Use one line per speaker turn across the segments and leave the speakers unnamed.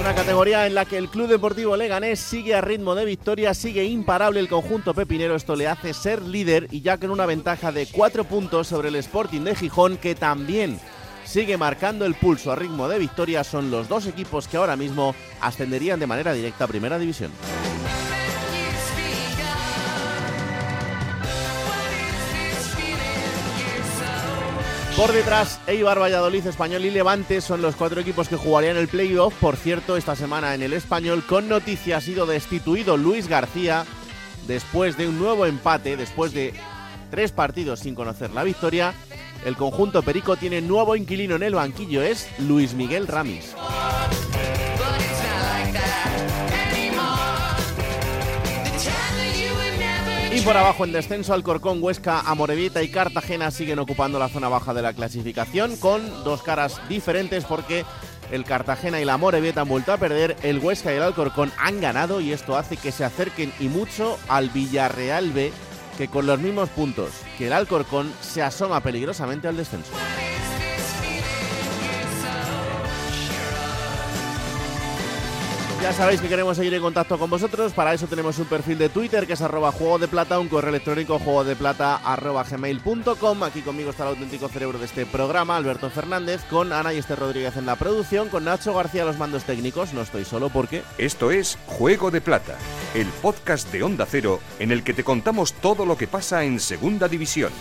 Una categoría en la que el Club Deportivo Leganés sigue a ritmo de victoria, sigue imparable el conjunto pepinero, esto le hace ser líder y ya con una ventaja de cuatro puntos sobre el Sporting de Gijón que también sigue marcando el pulso a ritmo de victoria, son los dos equipos que ahora mismo ascenderían de manera directa a Primera División. Por detrás, Eibar, Valladolid, Español y Levante son los cuatro equipos que jugarían el playoff. Por cierto, esta semana en el Español, con noticia, ha sido destituido Luis García después de un nuevo empate, después de tres partidos sin conocer la victoria. El conjunto Perico tiene nuevo inquilino en el banquillo, es Luis Miguel Ramis. Y por abajo en descenso, Alcorcón, Huesca, Amorebieta y Cartagena siguen ocupando la zona baja de la clasificación con dos caras diferentes porque el Cartagena y la Amorebieta han vuelto a perder, el Huesca y el Alcorcón han ganado y esto hace que se acerquen y mucho al Villarreal B que con los mismos puntos que el Alcorcón se asoma peligrosamente al descenso. Ya sabéis que queremos seguir en contacto con vosotros. Para eso tenemos un perfil de Twitter que es arroba juego de plata, un correo electrónico juego de plata. Aquí conmigo está el auténtico cerebro de este programa, Alberto Fernández, con Ana y Este Rodríguez en la producción, con Nacho García los mandos técnicos. No estoy solo porque.
Esto es Juego de Plata, el podcast de Onda Cero en el que te contamos todo lo que pasa en Segunda División.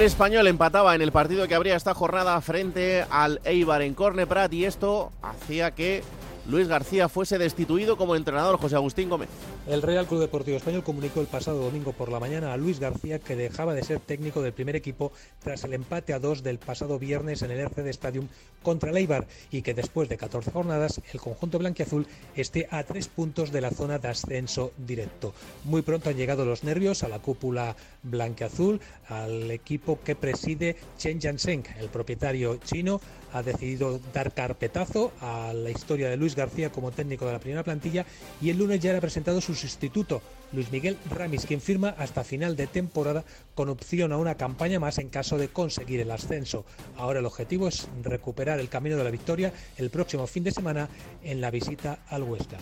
El español empataba en el partido que habría esta jornada frente al Eibar en Corneprat y esto hacía que Luis García fuese destituido como entrenador José Agustín Gómez.
El Real Club Deportivo Español comunicó el pasado domingo por la mañana a Luis García que dejaba de ser técnico del primer equipo tras el empate a dos del pasado viernes en el RCD Stadium contra el Eibar y que después de 14 jornadas el conjunto blanquiazul esté a tres puntos de la zona de ascenso directo. Muy pronto han llegado los nervios a la cúpula blanquiazul, al equipo que preside Chen Jiansheng, el propietario chino, ha decidido dar carpetazo a la historia de Luis García como técnico de la primera plantilla y el lunes ya era presentado su sustituto, Luis Miguel Ramis, quien firma hasta final de temporada con opción a una campaña más en caso de conseguir el ascenso. Ahora el objetivo es recuperar el camino de la victoria el próximo fin de semana en la visita al Huesca.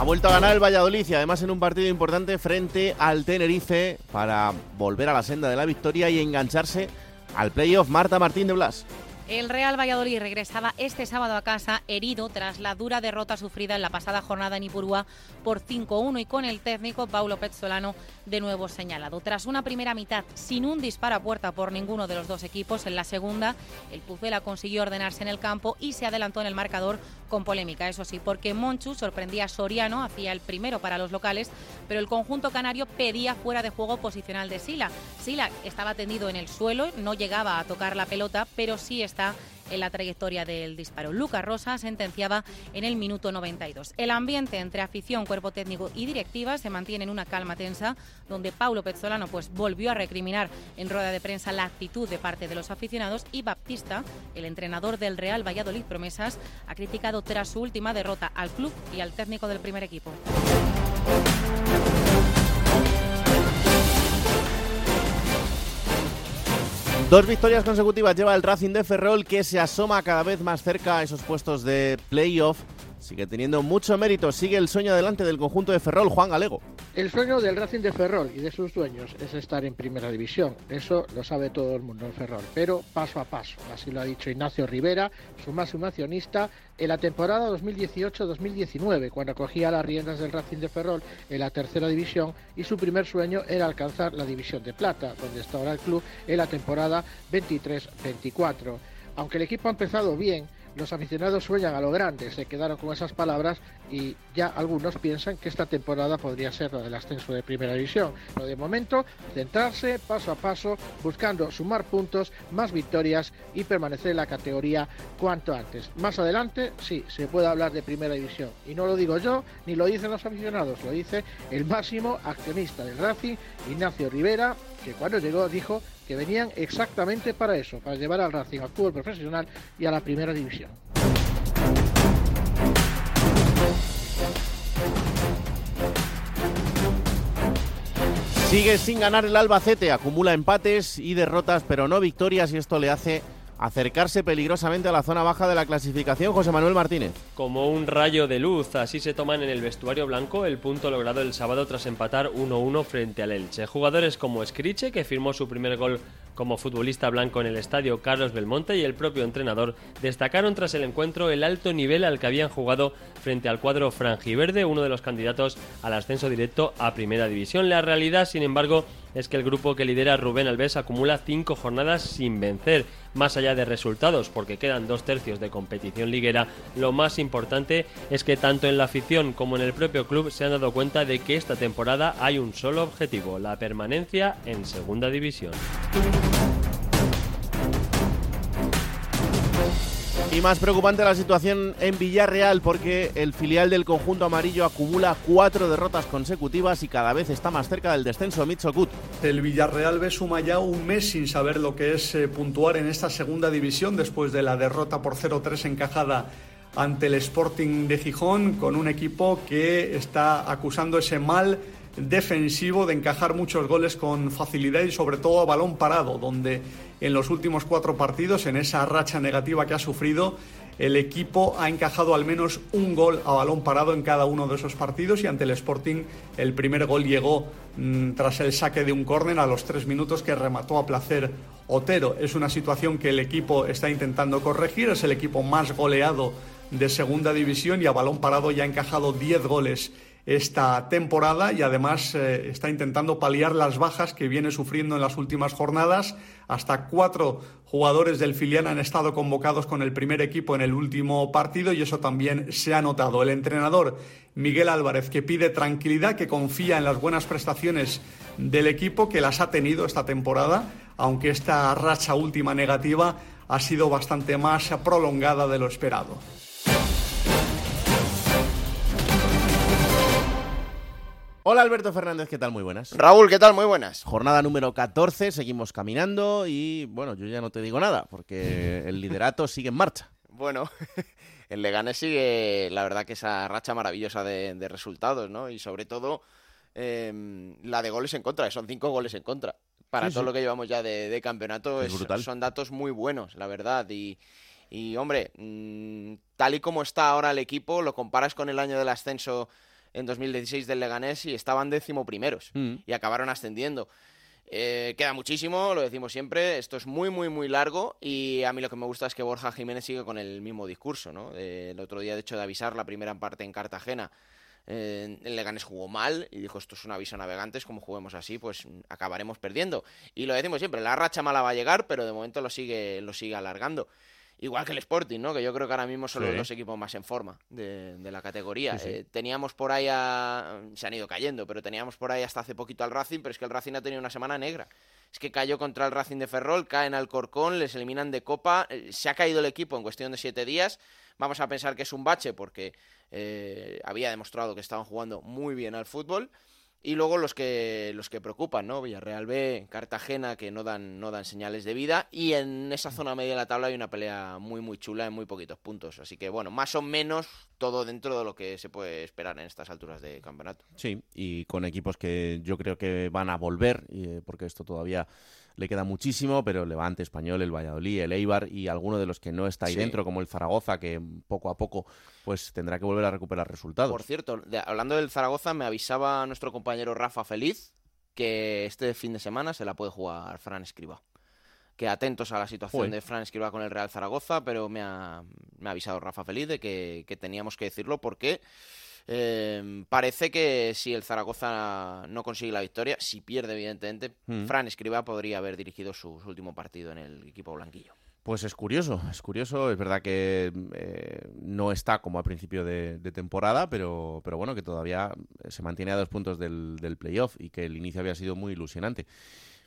Ha vuelto a ganar el Valladolid y además en un partido importante frente al Tenerife para volver a la senda de la victoria y engancharse al playoff. Marta Martín de Blas.
El Real Valladolid regresaba este sábado a casa herido tras la dura derrota sufrida en la pasada jornada en Ipurúa por 5-1 y con el técnico Paulo Pezzolano de nuevo señalado. Tras una primera mitad sin un disparo a puerta por ninguno de los dos equipos, en la segunda el Pucela consiguió ordenarse en el campo y se adelantó en el marcador con polémica, eso sí, porque Monchu sorprendía a Soriano, hacía el primero para los locales, pero el conjunto canario pedía fuera de juego posicional de Sila. Sila estaba tendido en el suelo, no llegaba a tocar la pelota, pero sí en la trayectoria del disparo. Lucas Rosa sentenciaba en el minuto 92. El ambiente entre afición, cuerpo técnico y directiva se mantiene en una calma tensa, donde Paulo Pezzolano pues, volvió a recriminar en rueda de prensa la actitud de parte de los aficionados y Baptista, el entrenador del Real Valladolid Promesas, ha criticado tras su última derrota al club y al técnico del primer equipo.
Dos victorias consecutivas lleva el Racing de Ferrol que se asoma cada vez más cerca a esos puestos de playoff sigue teniendo mucho mérito. Sigue el sueño adelante del conjunto de Ferrol, Juan Galego.
El sueño del Racing de Ferrol y de sus dueños es estar en primera división. Eso lo sabe todo el mundo en Ferrol, pero paso a paso. Así lo ha dicho Ignacio Rivera, su máximo accionista, en la temporada 2018-2019, cuando cogía las riendas del Racing de Ferrol en la tercera división y su primer sueño era alcanzar la división de plata, donde está ahora el club en la temporada 23-24. Aunque el equipo ha empezado bien, los aficionados sueñan a lo grande, se quedaron con esas palabras y ya algunos piensan que esta temporada podría ser la del ascenso de primera división. Pero de momento, centrarse paso a paso, buscando sumar puntos, más victorias y permanecer en la categoría cuanto antes. Más adelante, sí, se puede hablar de primera división. Y no lo digo yo, ni lo dicen los aficionados, lo dice el máximo accionista del Racing, Ignacio Rivera, que cuando llegó dijo que venían exactamente para eso, para llevar al Racing al fútbol profesional y a la primera división.
Sigue sin ganar el Albacete, acumula empates y derrotas, pero no victorias y esto le hace acercarse peligrosamente a la zona baja de la clasificación. José Manuel Martínez.
Como un rayo de luz, así se toman en el vestuario blanco el punto logrado el sábado tras empatar 1-1 frente al Elche. Jugadores como Scriche, que firmó su primer gol como futbolista blanco en el estadio Carlos Belmonte y el propio entrenador destacaron tras el encuentro el alto nivel al que habían jugado frente al cuadro franjiverde, uno de los candidatos al ascenso directo a Primera División. La realidad, sin embargo, es que el grupo que lidera Rubén Alves acumula cinco jornadas sin vencer. Más allá de resultados, porque quedan dos tercios de competición liguera, lo más importante es que tanto en la afición como en el propio club se han dado cuenta de que esta temporada hay un solo objetivo, la permanencia en Segunda División.
Y más preocupante la situación en Villarreal porque el filial del conjunto amarillo acumula cuatro derrotas consecutivas y cada vez está más cerca del descenso Mitzokut.
El Villarreal ve suma ya un mes sin saber lo que es eh, puntuar en esta segunda división después de la derrota por 0-3 encajada ante el Sporting de Gijón con un equipo que está acusando ese mal defensivo de encajar muchos goles con facilidad y sobre todo a balón parado, donde en los últimos cuatro partidos, en esa racha negativa que ha sufrido, el equipo ha encajado al menos un gol a balón parado en cada uno de esos partidos y ante el Sporting el primer gol llegó mm, tras el saque de un córner a los tres minutos que remató a placer Otero. Es una situación que el equipo está intentando corregir, es el equipo más goleado de segunda división y a balón parado ya ha encajado 10 goles esta temporada y además eh, está intentando paliar las bajas que viene sufriendo en las últimas jornadas. Hasta cuatro jugadores del filial han estado convocados con el primer equipo en el último partido y eso también se ha notado. El entrenador Miguel Álvarez que pide tranquilidad, que confía en las buenas prestaciones del equipo, que las ha tenido esta temporada, aunque esta racha última negativa ha sido bastante más prolongada de lo esperado.
Hola Alberto Fernández, ¿qué tal? Muy buenas.
Raúl, ¿qué tal? Muy buenas.
Jornada número 14, seguimos caminando y bueno, yo ya no te digo nada porque el liderato sigue en marcha.
Bueno, el Leganés sigue, la verdad que esa racha maravillosa de, resultados, ¿no? Y sobre todo em, la de goles en contra, son cinco goles en contra. Para todo lo que llevamos ya de, campeonato son datos muy buenos, la verdad. Y, y hombre, mm, tal y como está ahora el equipo, lo comparas con el año del ascenso en 2016 del Leganés y estaban décimo primeros mm. y acabaron ascendiendo. Eh, queda muchísimo, lo decimos siempre, esto es muy, muy, muy largo y a mí lo que me gusta es que Borja Jiménez sigue con el mismo discurso, ¿no? el otro día, de hecho, de avisar la primera parte en Cartagena, eh, el Leganés jugó mal y dijo esto es un aviso a navegantes, como juguemos así, pues acabaremos perdiendo. Y lo decimos siempre, la racha mala va a llegar, pero de momento lo sigue, lo sigue alargando. Igual que el Sporting, ¿no? Que yo creo que ahora mismo son los dos equipos más en forma de, la categoría. Eh, teníamos por ahí a... Se han ido cayendo, pero teníamos por ahí hasta hace poquito al Racing, pero es que el Racing ha tenido una semana negra. Es que cayó contra el Racing de Ferrol, caen al Corcón, les eliminan de Copa. Eh, se ha caído el equipo en cuestión de siete días. Vamos a pensar que es un bache porque eh, había demostrado que estaban jugando muy bien al fútbol. Y luego los que los que preocupan, ¿no? Villarreal B, Cartagena, que no dan, no dan señales de vida. Y en esa zona media de la tabla hay una pelea muy, muy chula en muy poquitos puntos. Así que, bueno, más o menos todo dentro de lo que se puede esperar en estas alturas de campeonato.
Sí, y con equipos que yo creo que van a volver, eh, porque esto todavía le queda muchísimo, pero Levante, Español, el Valladolid, el Eibar y alguno de los que no está ahí dentro, como el Zaragoza, que poco a poco pues tendrá que volver a recuperar resultados.
Por cierto, hablando del Zaragoza, me avisaba nuestro compañero Rafa Feliz que este fin de semana se la puede jugar Fran Escriba. Que atentos a la situación de Fran Escriba con el Real Zaragoza, pero me ha, avisado Rafa Feliz de que, que teníamos que decirlo porque eh, parece que si el Zaragoza no consigue la victoria, si pierde evidentemente, mm. Fran Escriba podría haber dirigido su, último partido en el equipo blanquillo.
Pues es curioso, es curioso. Es verdad que eh, no está como a principio de, temporada, pero, pero bueno, que todavía se mantiene a dos puntos del, playoff y que el inicio había sido muy ilusionante.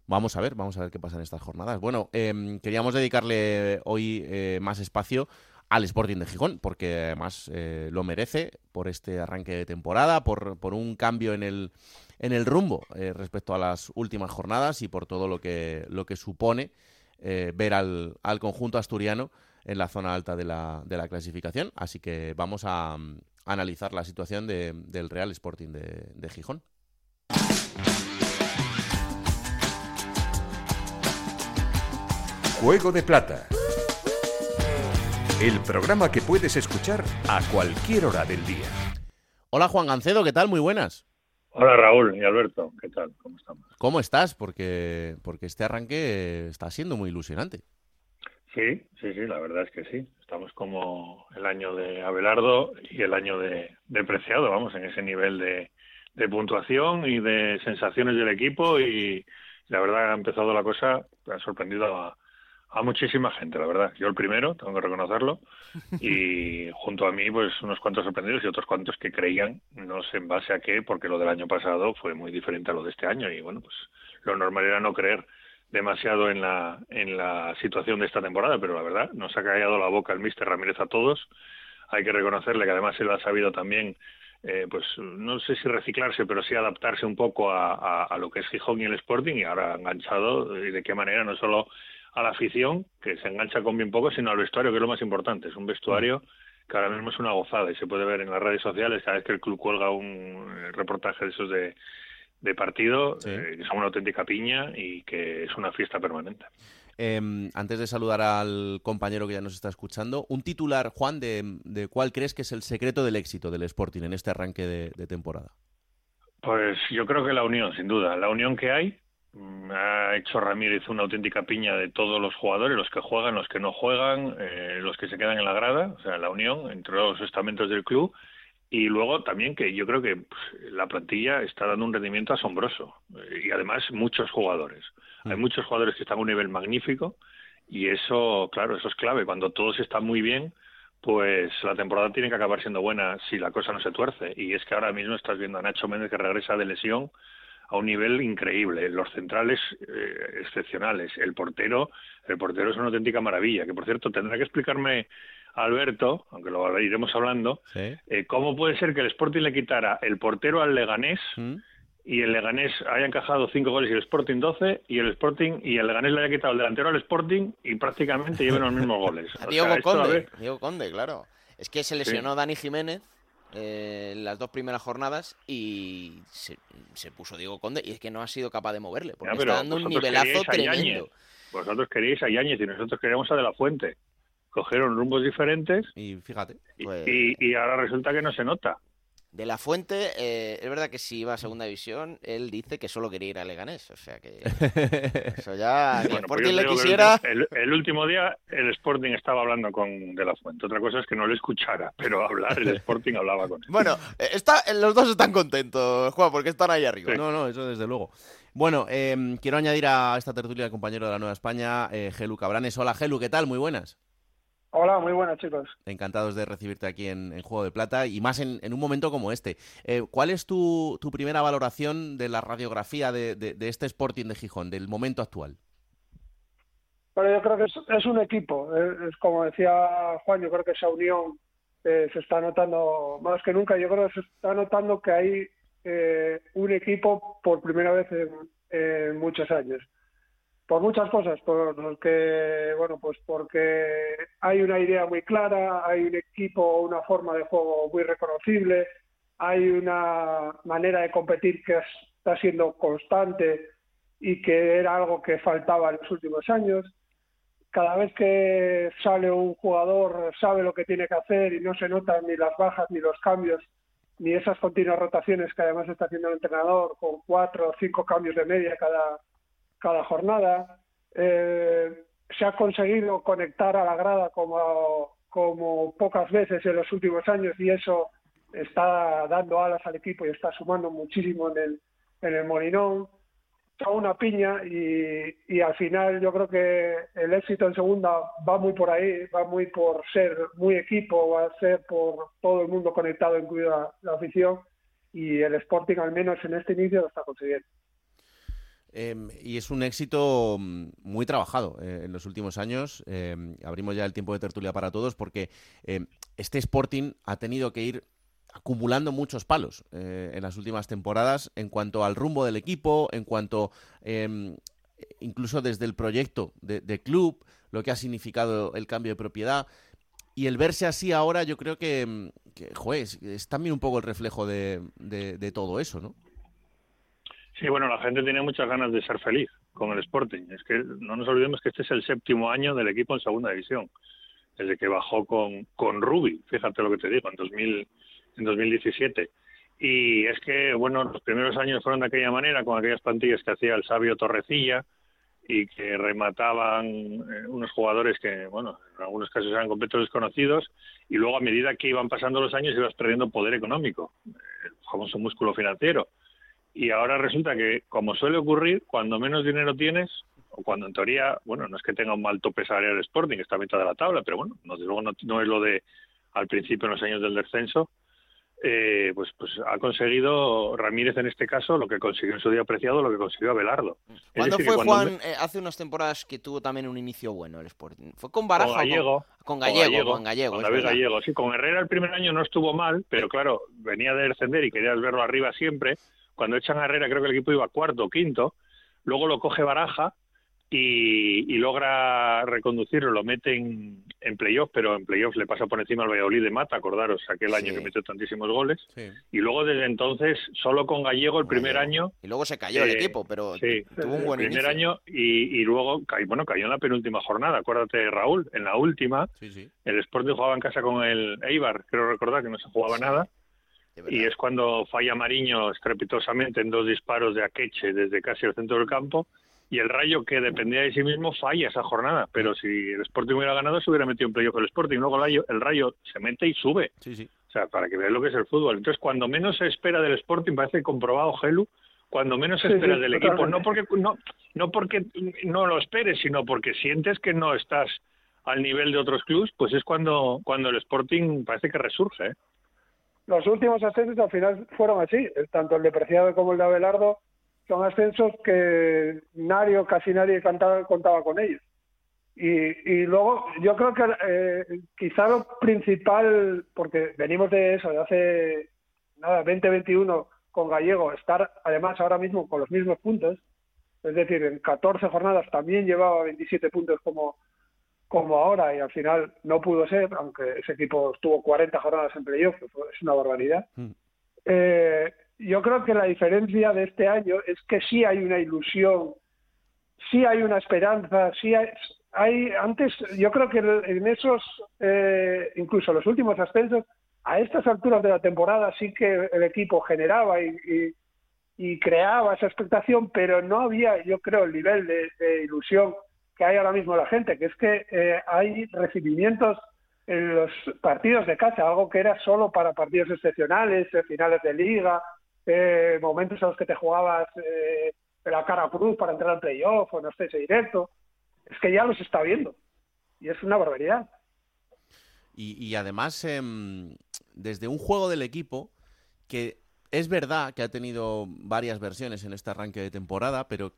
Vamos a ver, vamos a ver qué pasa en estas jornadas. Bueno, em, queríamos dedicarle hoy eh, más espacio al Sporting de Gijón, porque además eh, lo merece por este arranque de temporada, por, por un cambio en el, en el rumbo eh, respecto a las últimas jornadas y por todo lo que, lo que supone eh, ver al, al, conjunto asturiano en la zona alta de la, de la clasificación. Así que vamos a, analizar la situación del Real Sporting de, de Gijón.
Juego de Plata el programa que puedes escuchar a cualquier hora del día.
Hola Juan Gancedo, ¿qué tal? Muy buenas.
Hola Raúl y Alberto, ¿qué tal? ¿Cómo estamos?
¿Cómo estás? Porque, porque este arranque está siendo muy ilusionante.
Sí, sí, sí, la verdad es que sí. Estamos como el año de Abelardo y el año de, Preciado, vamos, en ese nivel de, de puntuación y de sensaciones del equipo y la verdad ha empezado la cosa, ha sorprendido a, a muchísima gente, la verdad. Yo el primero, tengo que reconocerlo, y junto a mí, pues unos cuantos sorprendidos y otros cuantos que creían, no sé en base a qué, porque lo del año pasado fue muy diferente a lo de este año, y bueno, pues lo normal era no creer demasiado en la, en la situación de esta temporada, pero la verdad, nos ha callado la boca el Mister Ramírez a todos. Hay que reconocerle que además él ha sabido también eh, pues no sé si reciclarse, pero sí adaptarse un poco a, a, lo que es Gijón y el Sporting y ahora ha enganchado y de qué manera no solo a la afición, que se engancha con bien poco, sino al vestuario, que es lo más importante. Es un vestuario que ahora mismo es una gozada y se puede ver en las redes sociales cada vez que el club cuelga un eh, reportaje de esos de, de partido, eh, que son una auténtica piña y que es una fiesta permanente.
Em, antes de saludar al compañero que ya nos está escuchando, un titular, Juan, de, de cuál crees que es el secreto del éxito del Sporting en este arranque de temporada.
Pues yo creo que la unión, sin duda. La unión que hay, ha hecho Ramírez una auténtica piña de todos los jugadores, los que juegan, los que no juegan, eh, los que se quedan en la grada, o sea, la unión entre los estamentos del club. Y luego también que yo creo que pues, la plantilla está dando un rendimiento asombroso. y además muchos jugadores. Hay mm. muchos jugadores que están a un nivel magnífico y eso, claro, eso es clave. Cuando todos están muy bien, pues la temporada tiene que acabar siendo buena si la cosa no se tuerce. Y es que ahora mismo estás viendo a Nacho Méndez que regresa de lesión a un nivel increíble. Los centrales eh, excepcionales. El portero, el portero es una auténtica maravilla. Que por cierto tendrá que explicarme Alberto, aunque lo iremos hablando, eh, cómo puede ser que el Sporting le quitara el portero al Leganés. ¿Mm? y el Leganés haya encajado cinco goles y el Sporting 12 y el Sporting y el Leganés le haya quitado el delantero al Sporting y prácticamente lleven los mismos goles.
Diego Conde, Diego Conde, claro. Es que se lesionó Dani Jiménez eh, las dos primeras jornadas y se, puso Diego Conde y es que no ha sido capaz de moverle, porque está dando un nivelazo tremendo.
Vosotros queréis a Yáñez y nosotros queríamos a De La Fuente. Cogieron rumbos diferentes
y fíjate.
Pues y ahora resulta que no se nota.
De la Fuente, eh, es verdad que si iba a segunda división, él dice que solo quería ir a Leganés. O sea que. Eso ya. Bueno, pues le quisiera.
El, último día, el Sporting estaba hablando con De la Fuente. Otra cosa es que no le escuchara, pero hablar, el Sporting hablaba con él.
Bueno, eh, está, los dos están contentos, Juan, porque están ahí arriba.
No, no, eso desde luego. Bueno, em, quiero añadir a esta tertulia al compañero de la Nueva España, eh, Gelu Cabranes. Hola, Gelu, ¿qué tal? Muy buenas.
Hola, muy buenas chicos.
Encantados de recibirte aquí en, Juego de Plata y más en, un momento como este. Eh, ¿Cuál es tu, primera valoración de la radiografía de, este Sporting de Gijón, del momento actual?
Bueno, yo creo que es, un equipo. Es, como decía Juan, yo creo que esa unión eh, se está notando más que nunca. Yo creo que se está notando que hay eh, un equipo por primera vez en muchos años por muchas cosas, porque bueno, pues porque hay una idea muy clara, hay un equipo, una forma de juego muy reconocible, hay una manera de competir que está siendo constante y que era algo que faltaba en los últimos años. Cada vez que sale un jugador sabe lo que tiene que hacer y no se notan ni las bajas ni los cambios ni esas continuas rotaciones que además está haciendo el entrenador con cuatro o cinco cambios de media cada, cada jornada. Eh, se ha conseguido conectar a la grada como, como pocas veces en los últimos años y eso está dando alas al equipo y está sumando muchísimo en el, en el Molinón. Está una piña y, y al final yo creo que el éxito en segunda va muy por ahí, va muy por ser muy equipo, va a ser por todo el mundo conectado, incluida la afición, y el Sporting al menos en este inicio lo está consiguiendo.
Em, y es un éxito mm, muy trabajado eh, en los últimos años. Em, abrimos ya el tiempo de tertulia para todos porque em, este Sporting ha tenido que ir acumulando muchos palos eh, en las últimas temporadas en cuanto al rumbo del equipo, en cuanto incluso desde el proyecto de, club, lo que ha significado el cambio de propiedad. Y el verse así ahora yo creo que, que es, también un poco el reflejo de, de todo eso, ¿no?
Sí, bueno, la gente tiene muchas ganas de ser feliz con el Sporting. Es que no nos olvidemos que este es el séptimo año del equipo en segunda división, desde que bajó con, con Rubi, fíjate lo que te digo, en, 2000, en 2017. Y es que, bueno, los primeros años fueron de aquella manera, con aquellas plantillas que hacía el sabio Torrecilla y que remataban eh, unos jugadores que, bueno, en algunos casos eran completos desconocidos, y luego a medida que iban pasando los años ibas perdiendo poder económico, el famoso músculo financiero y ahora resulta que, como suele ocurrir, cuando menos dinero tienes, o cuando en teoría, bueno, no es que tenga un mal tope salarial el Sporting, está a mitad de la tabla, pero bueno, no, desde luego no, es lo de al principio en los años del descenso, eh, pues, pues ha conseguido Ramírez en este caso lo que consiguió en su día apreciado, lo que consiguió Abelardo.
¿Cuándo fue Juan, eh, hace unas temporadas que tuvo también un inicio bueno el Sporting? ¿Fue con Baraja
con Gallego,
con, Gallego, con Gallego?
Con David Gallego, sí, con Herrera el primer año no estuvo mal, pero claro, venía de descender y querías verlo arriba siempre, cuando echan a Herrera, creo que el equipo iba cuarto o quinto, luego lo coge Baraja y, logra reconducirlo, lo mete en, en playoff, pero en playoff le pasa por encima al Valladolid de Mata, acordaros, aquel año que metió tantísimos goles. Y luego desde entonces, solo con Gallego el primer año.
Y luego se cayó el eh, equipo, pero tuvo un buen
el primer año y, y luego, bueno, cayó en la penúltima jornada, acuérdate, Raúl, en la última, el Sporting jugaba en casa con el Eibar, creo recordar que no se jugaba nada y es cuando falla Mariño estrepitosamente en dos disparos de Akeche desde casi el centro del campo y el Rayo que dependía de sí mismo falla esa jornada, pero si el Sporting hubiera ganado se hubiera metido en playoff el Sporting, luego el Rayo, el Rayo se mete y sube. O sea, para que veas lo que es el fútbol. Entonces, cuando menos se espera del Sporting, parece comprobado Gelu, cuando menos se espera del equipo, no porque no no porque no lo esperes, sino porque sientes que no estás al nivel de otros clubes, pues es cuando cuando el Sporting parece que resurge. ¿eh?
Los últimos ascensos al final fueron así, tanto el de Preciado como el de Abelardo son ascensos que nadie o casi nadie cantaba, contaba con ellos. Y, y luego yo creo que eh, quizá lo principal, porque venimos de eso, de hace nada, 2021 con Gallego, estar además ahora mismo con los mismos puntos, es decir, en 14 jornadas también llevaba 27 puntos como, como ahora y al final no pudo ser, aunque ese equipo estuvo 40 jornadas en playoff, que es una barbaridad. Mm. Eh, yo creo que la diferencia de este año es que sí hay una ilusión, sí hay una esperanza, sí hay, antes, yo creo que en esos, eh, incluso los últimos ascensos, a estas alturas de la temporada sí que el equipo generaba y, y, creaba esa expectación, pero no había, yo creo, el nivel de ilusión que hay ahora mismo la gente, que es que eh, hay recibimientos en los partidos de casa, algo que era solo para partidos excepcionales, eh, finales de liga, eh, momentos en los que te jugabas la cara cruz para entrar al playoff o no sé, ese directo. Es que ya los está viendo y es una barbaridad.
Y, además, em, desde un juego del equipo que es verdad que ha tenido varias versiones en este arranque de temporada, pero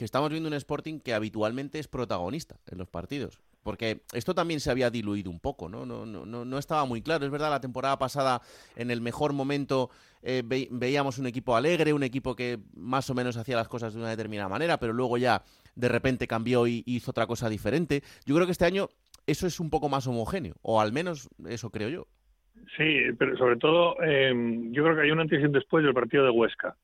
que, estamos viendo un Sporting que habitualmente es protagonista en los partidos. Porque esto también se había diluido un poco, ¿no? No, no, no, estaba muy claro. Es verdad, la temporada pasada, en el mejor momento, eh, veíamos un equipo alegre, un equipo que más o menos hacía las cosas de una determinada manera, pero luego ya de repente cambió y hizo otra cosa diferente. Yo creo que este año eso es un poco más homogéneo, o al menos eso creo yo.
Sí, pero sobre todo eh, yo creo que hay un antes y un después del partido de Huesca,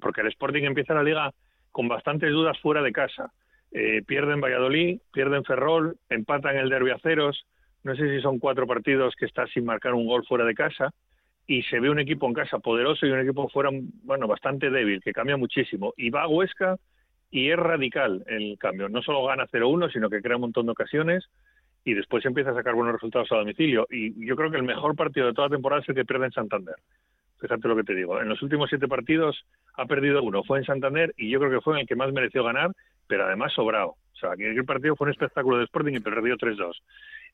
porque el Sporting empieza la liga con bastantes dudas fuera de casa. Eh, pierden Valladolid, pierden Ferrol, empatan el Derby a ceros. No sé si son cuatro partidos que está sin marcar un gol fuera de casa. Y se ve un equipo en casa poderoso y un equipo fuera, bueno, bastante débil, que cambia muchísimo. Y va a Huesca y es radical el cambio. No solo gana 0-1, sino que crea un montón de ocasiones y después empieza a sacar buenos resultados a domicilio. Y yo creo que el mejor partido de toda la temporada es el que pierde en Santander. Fíjate lo que te digo. En los últimos siete partidos ha perdido uno. Fue en Santander y yo creo que fue en el que más mereció ganar, pero además sobrado. O sea, aquel partido fue un espectáculo de Sporting y perdió 3-2.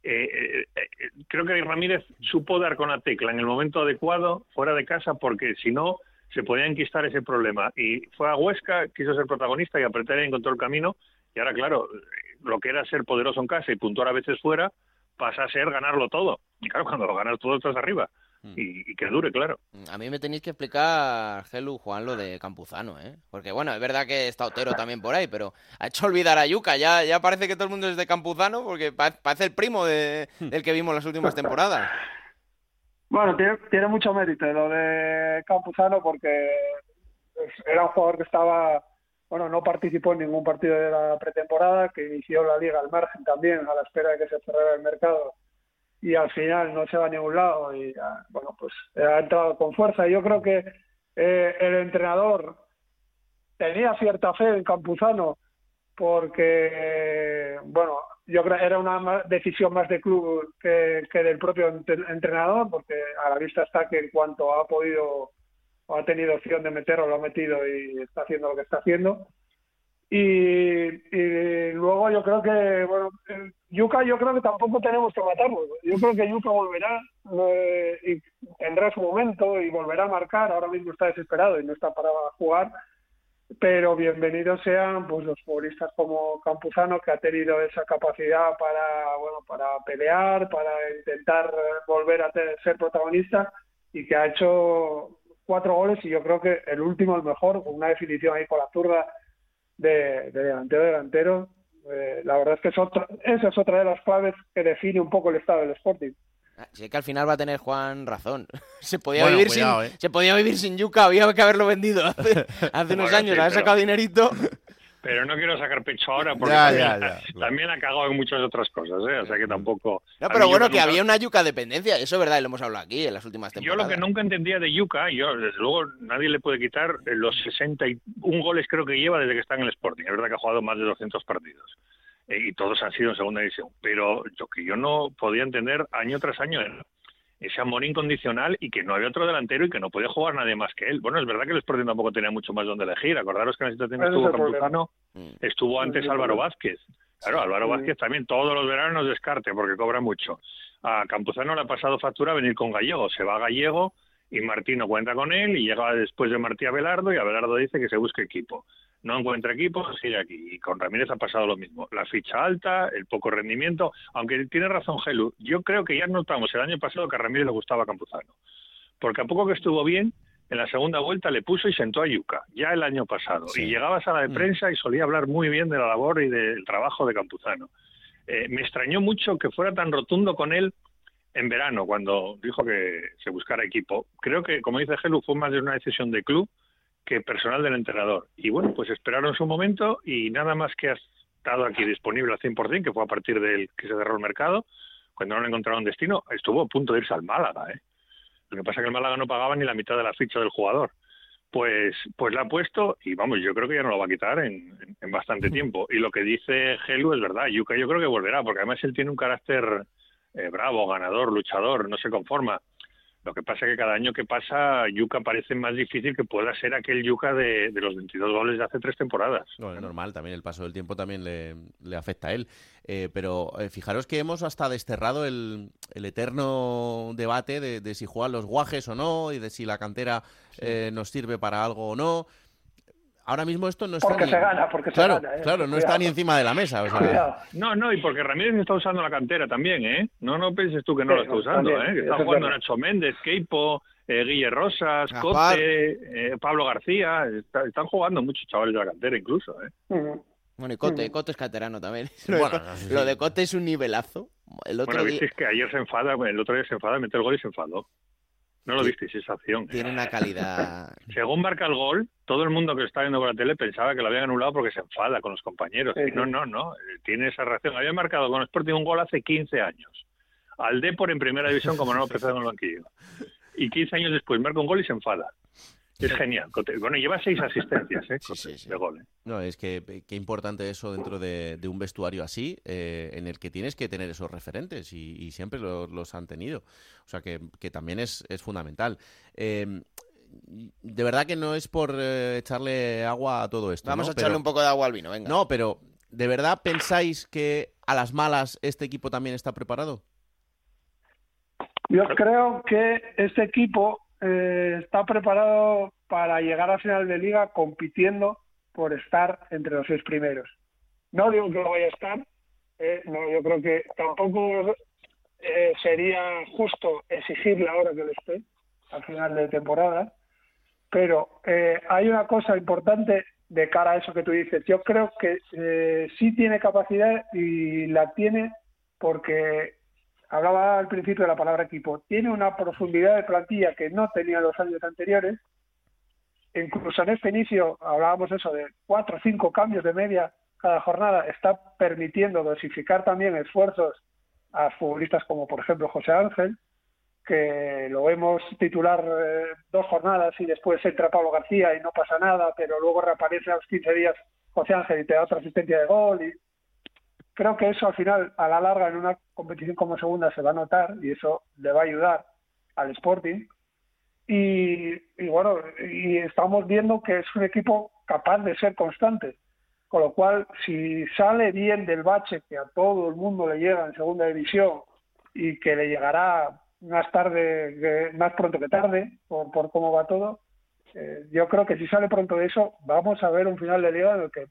Eh, eh, eh, creo que Ramírez supo dar con la tecla en el momento adecuado, fuera de casa, porque si no, se podía enquistar ese problema. Y fue a Huesca, quiso ser protagonista y apretar y encontró el camino. Y ahora, claro, lo que era ser poderoso en casa y puntuar a veces fuera, pasa a ser ganarlo todo. Y claro, cuando lo ganas todo estás arriba. Mm. Y, que dure, claro.
A mí me tenéis que explicar, Gelu, Juan, lo de Campuzano, ¿eh? Porque bueno, es verdad que está Otero también por ahí, pero ha hecho olvidar a Yuca. Ya, ya parece que todo el mundo es de Campuzano porque parece el primo de, hmm. del que vimos las últimas temporadas.
Bueno, tiene, tiene mucho mérito lo de Campuzano porque era un jugador que estaba bueno, no participó en ningún partido de la pretemporada, que inició la liga al margen también, a la espera de que se cerrara el mercado, y al final no se va a ningún lado, y bueno, pues ha entrado con fuerza. Yo creo que eh, el entrenador tenía cierta fe en Campuzano, porque, bueno, yo creo era una decisión más de club que, que del propio entrenador, porque a la vista está que en cuanto ha podido ha tenido opción de meterlo, lo ha metido y está haciendo lo que está haciendo. Y, luego yo creo que, bueno, Yuka yo creo que tampoco tenemos que matarlo. Yo creo que Yuka volverá eh, tendrá su momento y volverá a marcar. Ahora mismo está desesperado y no está para jugar. Pero bienvenidos sean pues los futbolistas como Campuzano que ha tenido esa capacidad para bueno para pelear, para intentar volver a ser protagonista y que ha hecho cuatro goles y yo creo que el último el mejor, con una definición ahí con la zurda de, delantero delantero. Eh, la verdad es que esa es otra de las claves que define un poco el estado del Sporting.
Ah, sí que al final va a tener Juan razón. Se podía, vivir, sin, eh. se podía vivir sin Yuca, había que haberlo vendido hace, unos años, haber sacado dinerito
pero no quiero sacar pecho ahora porque también, ha cagado en muchas otras cosas, ¿eh? o sea que tampoco...
No, pero bueno, que había una yuca dependencia, eso es verdad, y lo hemos hablado aquí en las últimas temporadas.
Yo lo que nunca entendía de yuca, yo desde luego nadie le puede quitar los 61 goles creo que lleva desde que está en el Sporting, es verdad que ha jugado más de 200 partidos. Eh, y todos han sido en segunda división, pero lo que yo no podía entender año tras año ese amor incondicional y que no había otro delantero y que no podía jugar nadie más que él. Bueno, es verdad que el Sporting tampoco tenía mucho más donde elegir. Acordaros que en la situación estuvo Campuzano, mm. estuvo antes Álvaro Vázquez. Claro, Álvaro Vázquez también todos los veranos descarte porque cobra mucho. A Campuzano le ha pasado factura venir con Gallego. Se va a Gallego y Martino cuenta con él y llega después de Martí a Belardo y Abelardo dice que se busque equipo no encuentra equipo, sigue aquí. Y con Ramírez ha pasado lo mismo. La ficha alta, el poco rendimiento, aunque tiene razón Gelu, yo creo que ya notamos el año pasado que a Ramírez le gustaba Campuzano. Porque a poco que estuvo bien, en la segunda vuelta le puso y sentó a Yuca, ya el año pasado. Y llegaba a sala de mm. prensa y solía hablar muy bien de la labor y del trabajo de Campuzano. Eh, me extrañó mucho que fuera tan rotundo con él en verano, cuando dijo que se buscara equipo. Creo que, como dice Gelu, fue más de una decisión de club que personal del entrenador. Y bueno, pues esperaron su momento y nada más que ha estado aquí disponible al 100%, que fue a partir del que se cerró el mercado, cuando no le encontraron destino, estuvo a punto de irse al Málaga. ¿eh? Lo que pasa es que el Málaga no pagaba ni la mitad de la ficha del jugador. Pues, pues la ha puesto y vamos, yo creo que ya no lo va a quitar en, bastante tiempo. Y lo que dice Gelu es verdad, Yuka yo creo que volverá, porque además él tiene un carácter eh, bravo, ganador, luchador, no se conforma. Lo que pasa es que cada año que pasa, Yuca parece más difícil que pueda ser aquel Yuca de, los 22 goles de hace tres temporadas.
No, es normal, también el paso del tiempo también le, afecta a él. Eh, pero eh, fijaros que hemos hasta desterrado el, eterno debate de, si juegan los guajes o no y de si la cantera eh, nos sirve para algo o no ahora mismo esto no está
porque se gana porque
claro,
se gana,
¿eh? claro no está ni encima de la mesa
no no y porque Ramírez está usando la cantera también eh no no pienses tú que no lo está usando eh que está jugando Nacho Méndez Keipo eh, Guille Rosas Cote eh, Pablo García están jugando muchos chavales de la cantera incluso eh
bueno y Cote Cote es canterano también. Lo, de, Cote es un nivelazo. El otro
bueno, día... que ayer se enfada el otro día se enfada mete el gol y se enfadó No lo visteis esa acción.
Tiene una calidad.
Según marca el gol, todo el mundo que lo está viendo por la tele pensaba que lo habían anulado porque se enfada con los compañeros. Y no, no, no. Tiene esa reacción. Había marcado con Sporting un gol hace 15 años. Al Depor en primera división, como no empezó en el banquillo. Y 15 años después marca un gol y se enfada. Es genial. Bueno, lleva seis asistencias ¿eh? de gol. ¿eh?
No, es que qué importante eso dentro de, un vestuario así, eh, en el que tienes que tener esos referentes y, siempre los, han tenido. O sea que, también es, es fundamental. Em, de verdad que no es por eh, echarle agua a todo esto.
Vamos a echarle un poco de agua al vino, venga.
No, pero ¿de verdad pensáis que a las malas este equipo también está preparado?
Yo creo que este equipo eh, está preparado para llegar a final de liga compitiendo por estar entre los seis primeros. No digo que lo vaya a estar, eh, no, yo creo que tampoco eh, sería justo exigirle ahora que lo esté al final de temporada, pero hay una cosa importante de cara a eso que tú dices. Yo creo que sí tiene capacidad y la tiene porque hablaba al principio de la palabra equipo, tiene una profundidad de plantilla que no tenía los años anteriores. Incluso en este inicio hablábamos eso de cuatro o cinco cambios de media cada jornada, está permitiendo dosificar también esfuerzos a futbolistas como por ejemplo José Ángel, que lo vemos titular eh, dos jornadas y después entra Pablo García y no pasa nada, pero luego reaparece a los 15 días José Ángel y te da otra asistencia de gol y Creo que eso al final, a la larga, en una competición como segunda se va a notar y eso le va a ayudar al Sporting. Y, bueno, y estamos viendo que es un equipo capaz de ser constante. Con lo cual, si sale bien del bache que a todo el mundo le llega en segunda división y que le llegará más tarde, más pronto que tarde, por, por cómo va todo, eh, yo creo que si sale pronto de eso, vamos a ver un final de liga en el que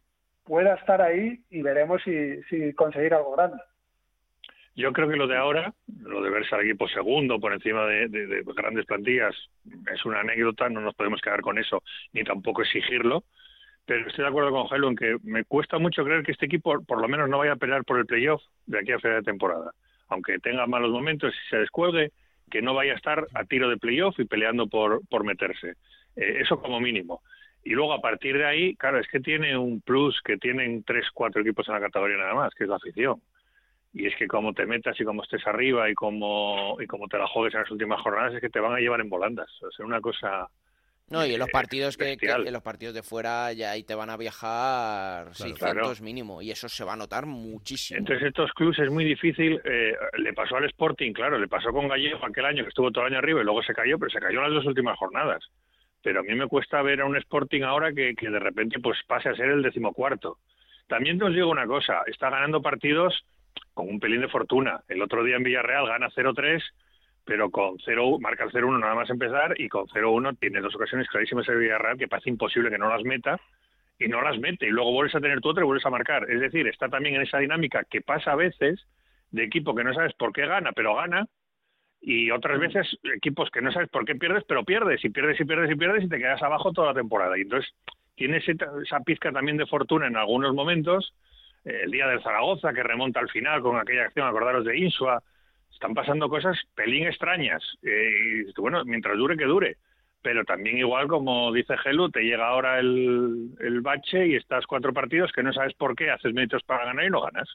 pueda estar ahí y veremos si, si conseguir algo grande.
Yo creo que lo de ahora, lo de verse al equipo segundo por encima de, grandes plantillas, es una anécdota, no nos podemos quedar con eso, ni tampoco exigirlo. Pero estoy de acuerdo con Jairo en que me cuesta mucho creer que este equipo por lo menos no vaya a pelear por el playoff de aquí a final de temporada. Aunque tenga malos momentos y se descuelgue, que no vaya a estar a tiro de playoff y peleando por, por meterse. Eh, eso como mínimo. Y luego a partir de ahí, claro, es que tiene un plus que tienen tres, cuatro equipos en la categoría nada más, que es la afición. Y es que como te metas y como estés arriba y como, y como te la juegues en las últimas jornadas, es que te van a llevar en volandas. O sea, una cosa...
No, y en los partidos que, en los partidos de fuera ya ahí te van a viajar 600 mínimo y eso se va a notar muchísimo.
Entonces estos clubes es muy difícil, eh, le pasó al Sporting, claro, le pasó con Gallego aquel año que estuvo todo el año arriba y luego se cayó, pero se cayó en las dos últimas jornadas pero a mí me cuesta ver a un Sporting ahora que, de repente pues pase a ser el decimocuarto. También os digo una cosa, está ganando partidos con un pelín de fortuna. El otro día en Villarreal gana 0-3, pero con 0 marca el 0-1 nada más empezar y con 0-1 tiene dos ocasiones clarísimas en Villarreal que parece imposible que no las meta y no las mete y luego vuelves a tener tu otra y vuelves a marcar. Es decir, está también en esa dinámica que pasa a veces de equipo que no sabes por qué gana, pero gana, y otras veces equipos que no sabes por qué pierdes, pero pierdes y pierdes y pierdes y pierdes y te quedas abajo toda la temporada. Y entonces tienes esa pizca también de fortuna en algunos momentos. El día del Zaragoza, que remonta al final con aquella acción, acordaros de Insua. Están pasando cosas pelín extrañas. Eh, y bueno, mientras dure, que dure. Pero también igual, como dice Gelu, te llega ahora el, el bache y estás cuatro partidos que no sabes por qué, haces méritos para ganar y no ganas.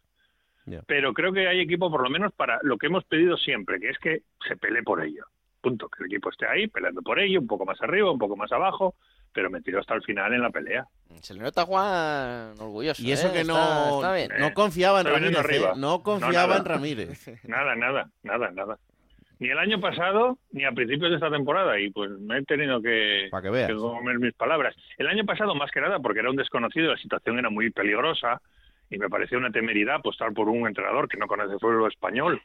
Pero creo que hay equipo, por lo menos, para lo que hemos pedido siempre, que es que se pelee por ello. Punto. Que el equipo esté ahí peleando por ello, un poco más arriba, un poco más abajo, pero metido hasta el final en la pelea.
Se le nota Juan orgulloso.
Y eso ¿eh? que no, no confiaba en Ramírez. ¿eh? No confiaba en Ramírez.
Nada, nada, nada, nada. Ni el año pasado, ni a principios de esta temporada. Y pues me he tenido que,
que,
que comer mis palabras. El año pasado, más que nada, porque era un desconocido, la situación era muy peligrosa y me pareció una temeridad apostar por un entrenador que no conoce el fútbol español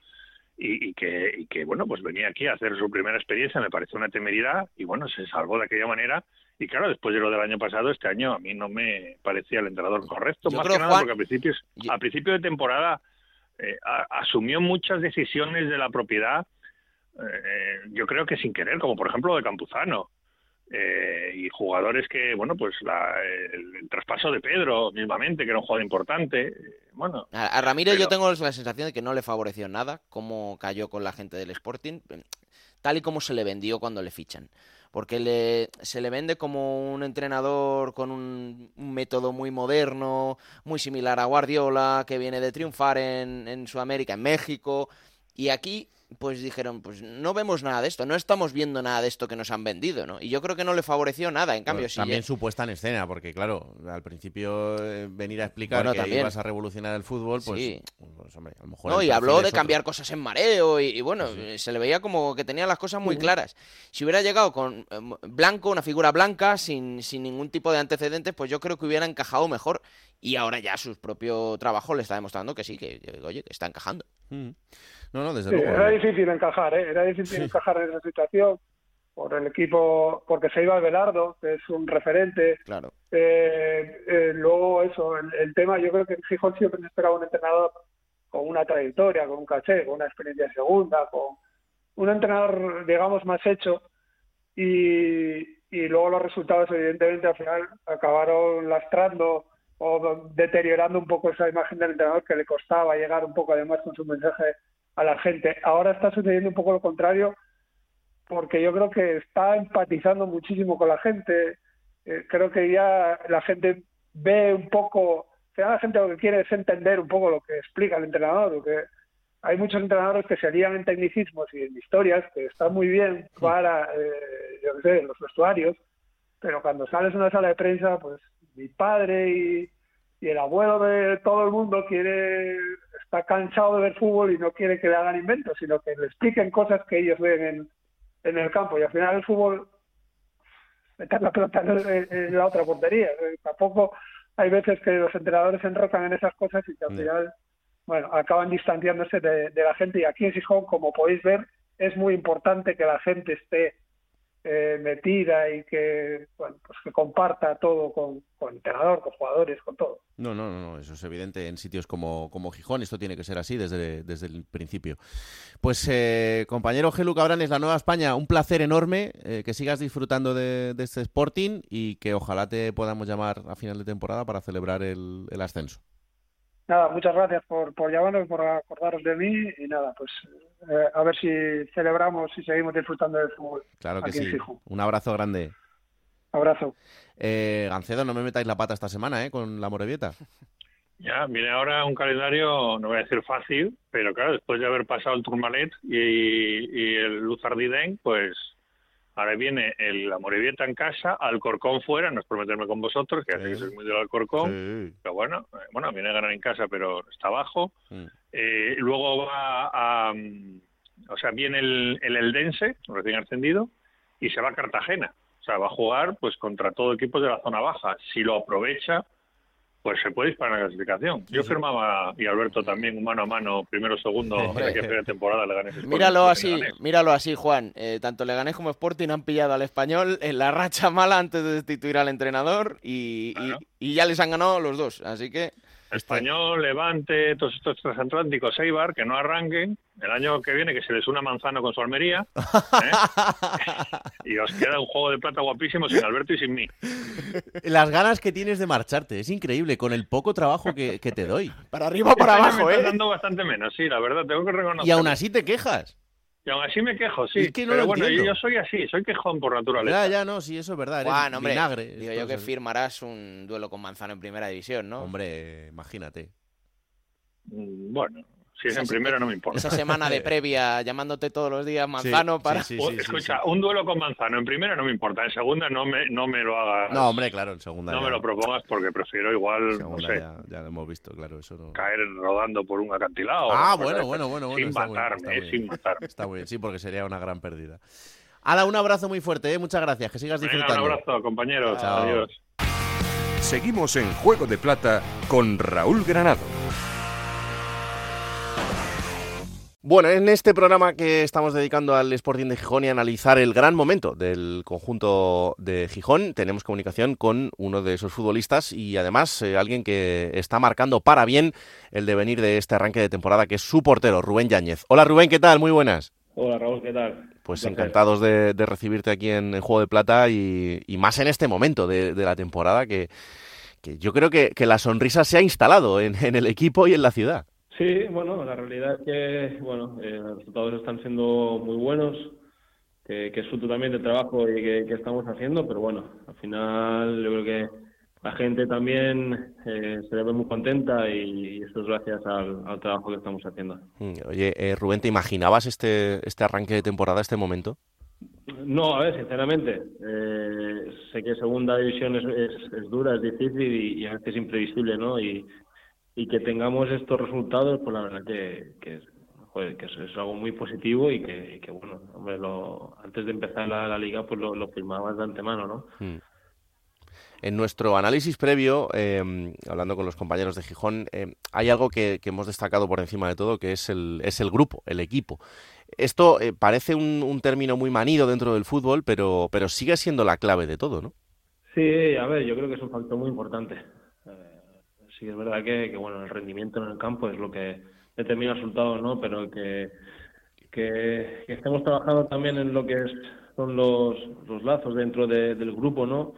y, que, que, bueno, pues venía aquí a hacer su primera experiencia, me pareció una temeridad y bueno, se salvó de aquella manera. Y claro, después de lo del año pasado, este año a mí no me parecía el entrenador correcto, más que nada porque a principios, a principio de temporada eh, asumió muchas decisiones de la propiedad, eh, yo creo que sin querer, como por ejemplo de Campuzano. Eh, y jugadores que, bueno, pues el, traspaso de Pedro mismamente, que era un jugador importante. Bueno,
a, Ramírez yo tengo la sensación de que no le favoreció nada cómo cayó con la gente del Sporting. tal y como se le vendió cuando le fichan. Porque le, se le vende como un entrenador con un, método muy moderno, muy similar a Guardiola, que viene de triunfar en, en Sudamérica, en México. Y aquí pues dijeron, pues no vemos nada de esto, no estamos viendo nada de esto que nos han vendido, ¿no? Y yo creo que no le favoreció nada, en cambio,
También su puesta en escena, porque claro, al principio eh, venir a explicar que ibas a revolucionar el fútbol, pues, pues,
hombre, a lo mejor... No, y habló de cambiar cosas en mareo y, bueno, se le veía como que tenía las cosas muy claras. Si hubiera llegado con em, blanco, una figura blanca, sin, sin ningún tipo de antecedentes, pues yo creo que hubiera encajado mejor. Y ahora ya su propio trabajo le está demostrando que sí, que, oye, que está encajando.
No, no, desde luego.
Era difícil encajar, ¿eh? Era difícil encajar en esa situación por el equipo, porque se iba Belardo, que es un referente.
Claro.
Eh, eh, luego, eso, el, tema, yo creo que Gijón siempre se esperaba un entrenador con una trayectoria, con un caché, con una experiencia segunda, con un entrenador, digamos, más hecho. Y, y luego los resultados, evidentemente, al final acabaron lastrando o deteriorando un poco esa imagen del entrenador que le costaba llegar un poco además con su mensaje a la gente. Ahora está sucediendo un poco lo contrario porque yo creo que está empatizando muchísimo con la gente. Eh, creo que ya la gente ve un poco, que la gente lo que quiere es entender un poco lo que explica el entrenador, porque hay muchos entrenadores que se lían en tecnicismos y en historias que están muy bien para, eh, yo qué sé, los vestuarios, pero cuando sales a una sala de prensa, pues mi padre y, y el abuelo de todo el mundo quiere está cansado de ver fútbol y no quiere que le hagan inventos, sino que le expliquen cosas que ellos ven en, en el campo. Y al final el fútbol, meter la pelota en, la otra portería. Tampoco hay veces que los entrenadores se enrocan en esas cosas y que al final, bueno, acaban distanciándose de, de la gente. Y aquí en Sijón, como podéis ver, es muy importante que la gente esté eh, metida y que, bueno, pues que comparta todo con, con entrenador, con jugadores, con todo.
No, no, no, eso es evidente en sitios como, como Gijón, esto tiene que ser así desde, desde el principio. Pues eh, compañero Gelu Cabranes, la Nueva España, un placer enorme eh, que sigas disfrutando de, este Sporting y que ojalá te podamos llamar a final de temporada para celebrar el, el ascenso.
Nada, muchas gracias por, por llamarnos, por acordaros de mí y nada, pues eh, a ver si celebramos y seguimos disfrutando del fútbol.
Claro que sí. Un abrazo grande.
Abrazo.
Eh, Gancedo, no me metáis la pata esta semana, ¿eh? Con la Morevieta.
Ya, viene ahora un calendario, no voy a decir fácil, pero claro, después de haber pasado el Tourmalet y, y el Luzardiden, pues Ahora viene el Amorebieta en casa, Alcorcón fuera, no es por meterme con vosotros, que sí. soy muy del Alcorcón, pero bueno, eh, bueno, viene a ganar en casa, pero está abajo. Mm. Eh, luego va a, o sea, viene el, el Eldense, recién ascendido, y se va a Cartagena. O sea, va a jugar pues contra todo equipo de la zona baja. Si lo aprovecha, pues se puede disparar la clasificación. Yo firmaba, y Alberto también, un mano a mano, primero, segundo, en que temporada Leganés
Míralo así, míralo así, Juan. Eh, tanto Leganés como Sporting han pillado al español en la racha mala antes de destituir al entrenador y, y ya les han ganado los dos. Así que
Español, Levante, todos estos transatlánticos, Eibar, que no arranquen. El año que viene que se les una manzana con su Almería. ¿eh? y os queda un juego de plata guapísimo sin Alberto y sin mí.
Las ganas que tienes de marcharte, es increíble, con el poco trabajo que, te doy.
Para arriba o para este abajo,
me
¿eh?
dando bastante menos, sí, la verdad, tengo que reconocer.
Y aún así te quejas.
Y aún así me quejo, sí. pero bueno, yo, soy así, soy quejón por naturaleza.
Ya, ya, no, sí, eso es verdad. Eres hombre, vinagre.
Digo yo que firmarás un duelo con Manzano en primera división, ¿no?
Hombre, imagínate.
Bueno, si es en primera no me importa.
Esa semana de previa llamándote todos los días Manzano para...
escucha, un duelo con Manzano en primera no me importa, en segunda no me, no me lo hagas.
No, hombre, claro, en segunda.
No me lo propongas porque prefiero igual,
no
sé.
Ya, lo hemos visto, claro, eso no...
Caer rodando por un acantilado.
Ah, bueno, bueno, bueno,
Sin matarme, sin matarme.
Está muy bien, sí, porque sería una gran pérdida. Ala, un abrazo muy fuerte, ¿eh? muchas gracias, que sigas disfrutando.
un abrazo, compañeros. Adiós.
Seguimos en Juego de Plata con Raúl Granado.
Bueno, en este programa que estamos dedicando al Sporting de Gijón y a analizar el gran momento del conjunto de Gijón, tenemos comunicación con uno de esos futbolistas y además eh, alguien que está marcando para bien el devenir de este arranque de temporada, que es su portero, Rubén Yáñez. Hola Rubén, ¿qué tal? Muy buenas.
Hola Raúl, ¿qué tal?
Pues encantados de, recibirte aquí en, Juego de Plata y, más en este momento de, la temporada que, yo creo que, la sonrisa se ha instalado en el equipo y en la ciudad.
Sí, bueno, la realidad es que bueno, eh, los resultados están siendo muy buenos. que, es fruto también del trabajo y que, estamos haciendo, pero bueno, al final yo creo que la gente también eh, se ve muy contenta y, esto es gracias al, trabajo que estamos haciendo.
Mm, oye, eh, Rubén, ¿te imaginabas este, este arranque de temporada, este momento?
No, a ver, sinceramente, eh, sé que segunda división es, es, dura, es difícil y, a veces es imprevisible, ¿no? Y, y que tengamos estos resultados, pues la verdad que, que, que es, algo muy positivo y que, que bueno, hombre, lo, antes de empezar la, liga, pues lo, lo firmabas de antemano, ¿no? Mm.
En nuestro análisis previo, em, hablando con los compañeros de Gijón, em, hay algo que, hemos destacado por encima de todo, que es el, es el grupo, el equipo. Esto eh, parece un, término muy manido dentro del fútbol, pero, pero sigue siendo la clave de todo, ¿no?
Sí, a ver, yo creo que es un factor muy importante. Sí, es verdad que, bueno, el rendimiento en el campo es lo que determina el resultado, ¿no? Pero que, que, estemos trabajando también en lo que son los, los lazos dentro del grupo, ¿no?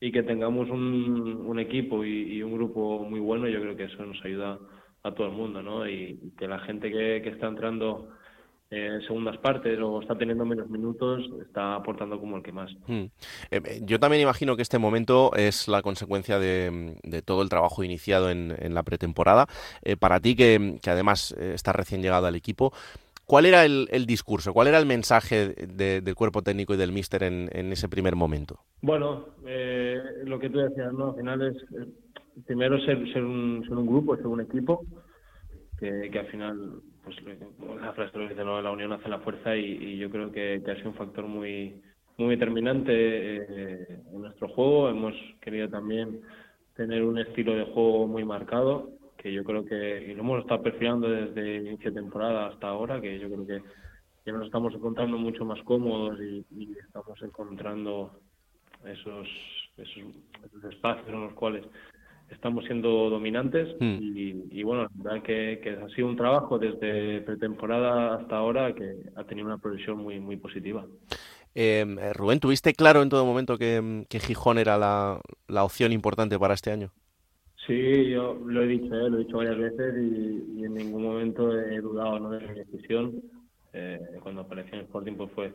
y que tengamos un, un equipo y, un grupo muy bueno, yo creo que eso nos ayuda a todo el mundo, ¿no? Y que la gente que, que está entrando en segundas partes o está teniendo menos minutos, está aportando como el que más. Hmm. Eh,
eh, yo también imagino que este momento es la consecuencia de, de todo el trabajo iniciado en, en la pretemporada. Eh, para ti, que, que además estás recién llegado al equipo, ¿Cuál era el, discurso? ¿Cuál era el mensaje del cuerpo técnico y del míster en, ese primer momento?
Bueno, eh, lo que tú decías, ¿no? Al final es, eh, primero ser, ser, un, ser un grupo, ser un equipo, que, al final, pues la frase lo dice, ¿no? La unión hace la fuerza y, yo creo que, ha sido un factor muy, muy determinante eh, en nuestro juego. Hemos querido también tener un estilo de juego muy marcado que yo creo que y lo hemos estado perfilando desde inicio de temporada hasta ahora, que yo creo que, ya nos estamos encontrando mucho más cómodos y, estamos encontrando esos, esos, espacios en los cuales estamos siendo dominantes hmm. y, bueno, la verdad que, que, ha sido un trabajo desde pretemporada hasta ahora que ha tenido una progresión muy, muy positiva.
Em, eh, Rubén, ¿tuviste claro en todo momento que, que Gijón era la, la opción importante para este año?
Sí, yo lo he dicho, ¿eh? lo he dicho varias veces y, en ningún momento he dudado ¿no? de mi decisión. Eh, cuando aparecí en Sporting pues fue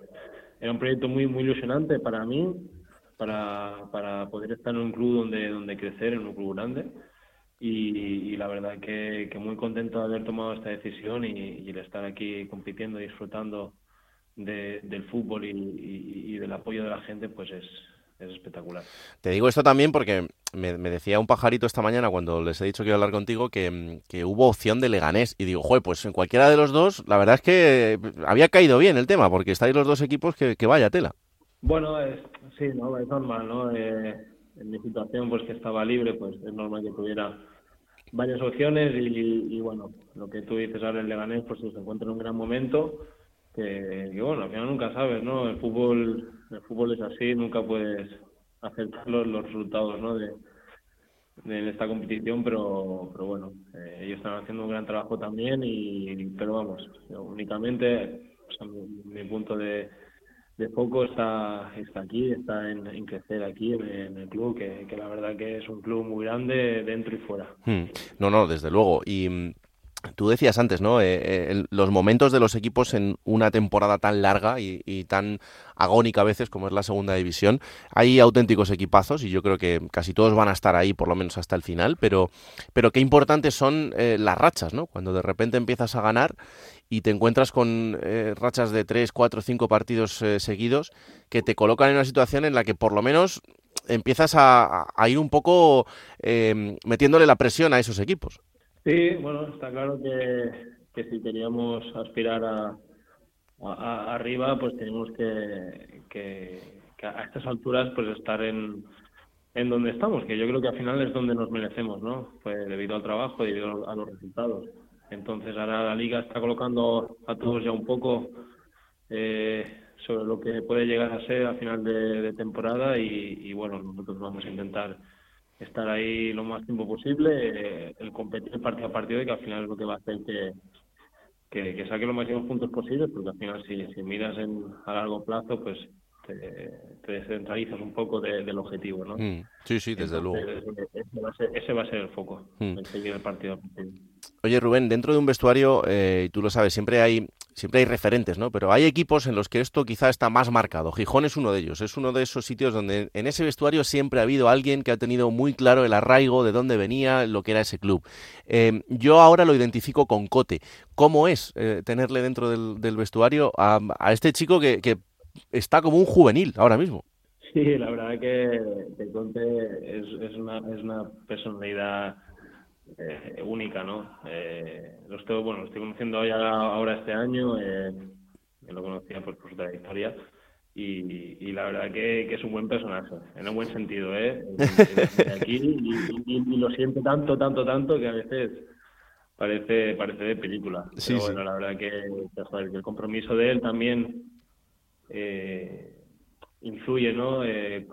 era un proyecto muy muy ilusionante para mí, para, para poder estar en un club donde donde crecer, en un club grande. Y, la verdad que, que, muy contento de haber tomado esta decisión y, y el estar aquí compitiendo y disfrutando del fútbol y, y, del apoyo de la gente, pues es, es espectacular.
Te digo esto también porque me, decía un pajarito esta mañana cuando les he dicho que iba a hablar contigo que, hubo opción de Leganés. Y digo, joder, pues en cualquiera de los dos, la verdad es que había caído bien el tema, porque estáis los dos equipos que, vaya tela.
Bueno, sí, no, es normal, ¿no? Eh, en mi situación, pues que estaba libre, pues es normal que tuviera varias opciones y, bueno, lo que tú dices ahora en Leganés, pues se encuentra en un gran momento que, bueno, al final nunca sabes, ¿no? El fútbol, el fútbol es así, nunca puedes aceptar los, resultados, ¿no? De, de esta competición, pero, pero bueno, eh, ellos están haciendo un gran trabajo también y, pero vamos, únicamente, mi, punto de, de foco está, está aquí, está en, crecer aquí en, el club, que, que, la verdad que es un club muy grande dentro y fuera.
Hmm. No, no, desde luego. Y Tú decías antes, ¿no? Eh, eh, los momentos de los equipos en una temporada tan larga y, tan agónica a veces como es la segunda división, hay auténticos equipazos y yo creo que casi todos van a estar ahí por lo menos hasta el final, pero, pero qué importantes son eh, las rachas, ¿no? Cuando de repente empiezas a ganar y te encuentras con rachas de tres, cuatro, cinco partidos seguidos que te colocan en una situación en la que por lo menos empiezas a, ir un poco metiéndole la presión a esos equipos.
Sí, bueno, está claro que, si queríamos aspirar a, arriba, pues tenemos que, que, a estas alturas pues estar en, en donde estamos, que yo creo que al final es donde nos merecemos, ¿no? Pues debido al trabajo, debido a los resultados. Entonces ahora la liga está colocando a todos ya un poco eh, sobre lo que puede llegar a ser a final de, temporada y, bueno, nosotros vamos a intentar estar ahí lo más tiempo posible, eh, el competir partido a partido y que al final es lo que va a hacer que, que, saque los máximos puntos posibles, porque al final si, si miras en, a largo plazo, pues te, te descentralizas un poco del objetivo, ¿no?
Mm, sí, sí, desde luego.
Ese va, a ser, el foco, mm. el seguir el partido.
Oye, Rubén, dentro de un vestuario, eh, tú lo sabes, siempre hay siempre hay referentes, ¿no? Pero hay equipos en los que esto quizá está más marcado. Gijón es uno de ellos, es uno de esos sitios donde en ese vestuario siempre ha habido alguien que ha tenido muy claro el arraigo de dónde venía, lo que era ese club. Em, yo ahora lo identifico con Cote. ¿Cómo es eh, tenerle dentro del, vestuario a, este chico que, está como un juvenil ahora mismo?
Sí, la verdad que, que es, es, una, es una personalidad eh, única, ¿no? Eh, lo estoy, bueno, lo estoy conociendo ya ahora este año, eh, lo conocía pues, por su trayectoria y, y la verdad que, que, es un buen personaje, en un buen sentido, ¿eh? aquí y, lo siente tanto, tanto, tanto que a veces parece parece de película. Pero bueno, la verdad que, que, el compromiso de él también eh, influye, ¿no? Eh,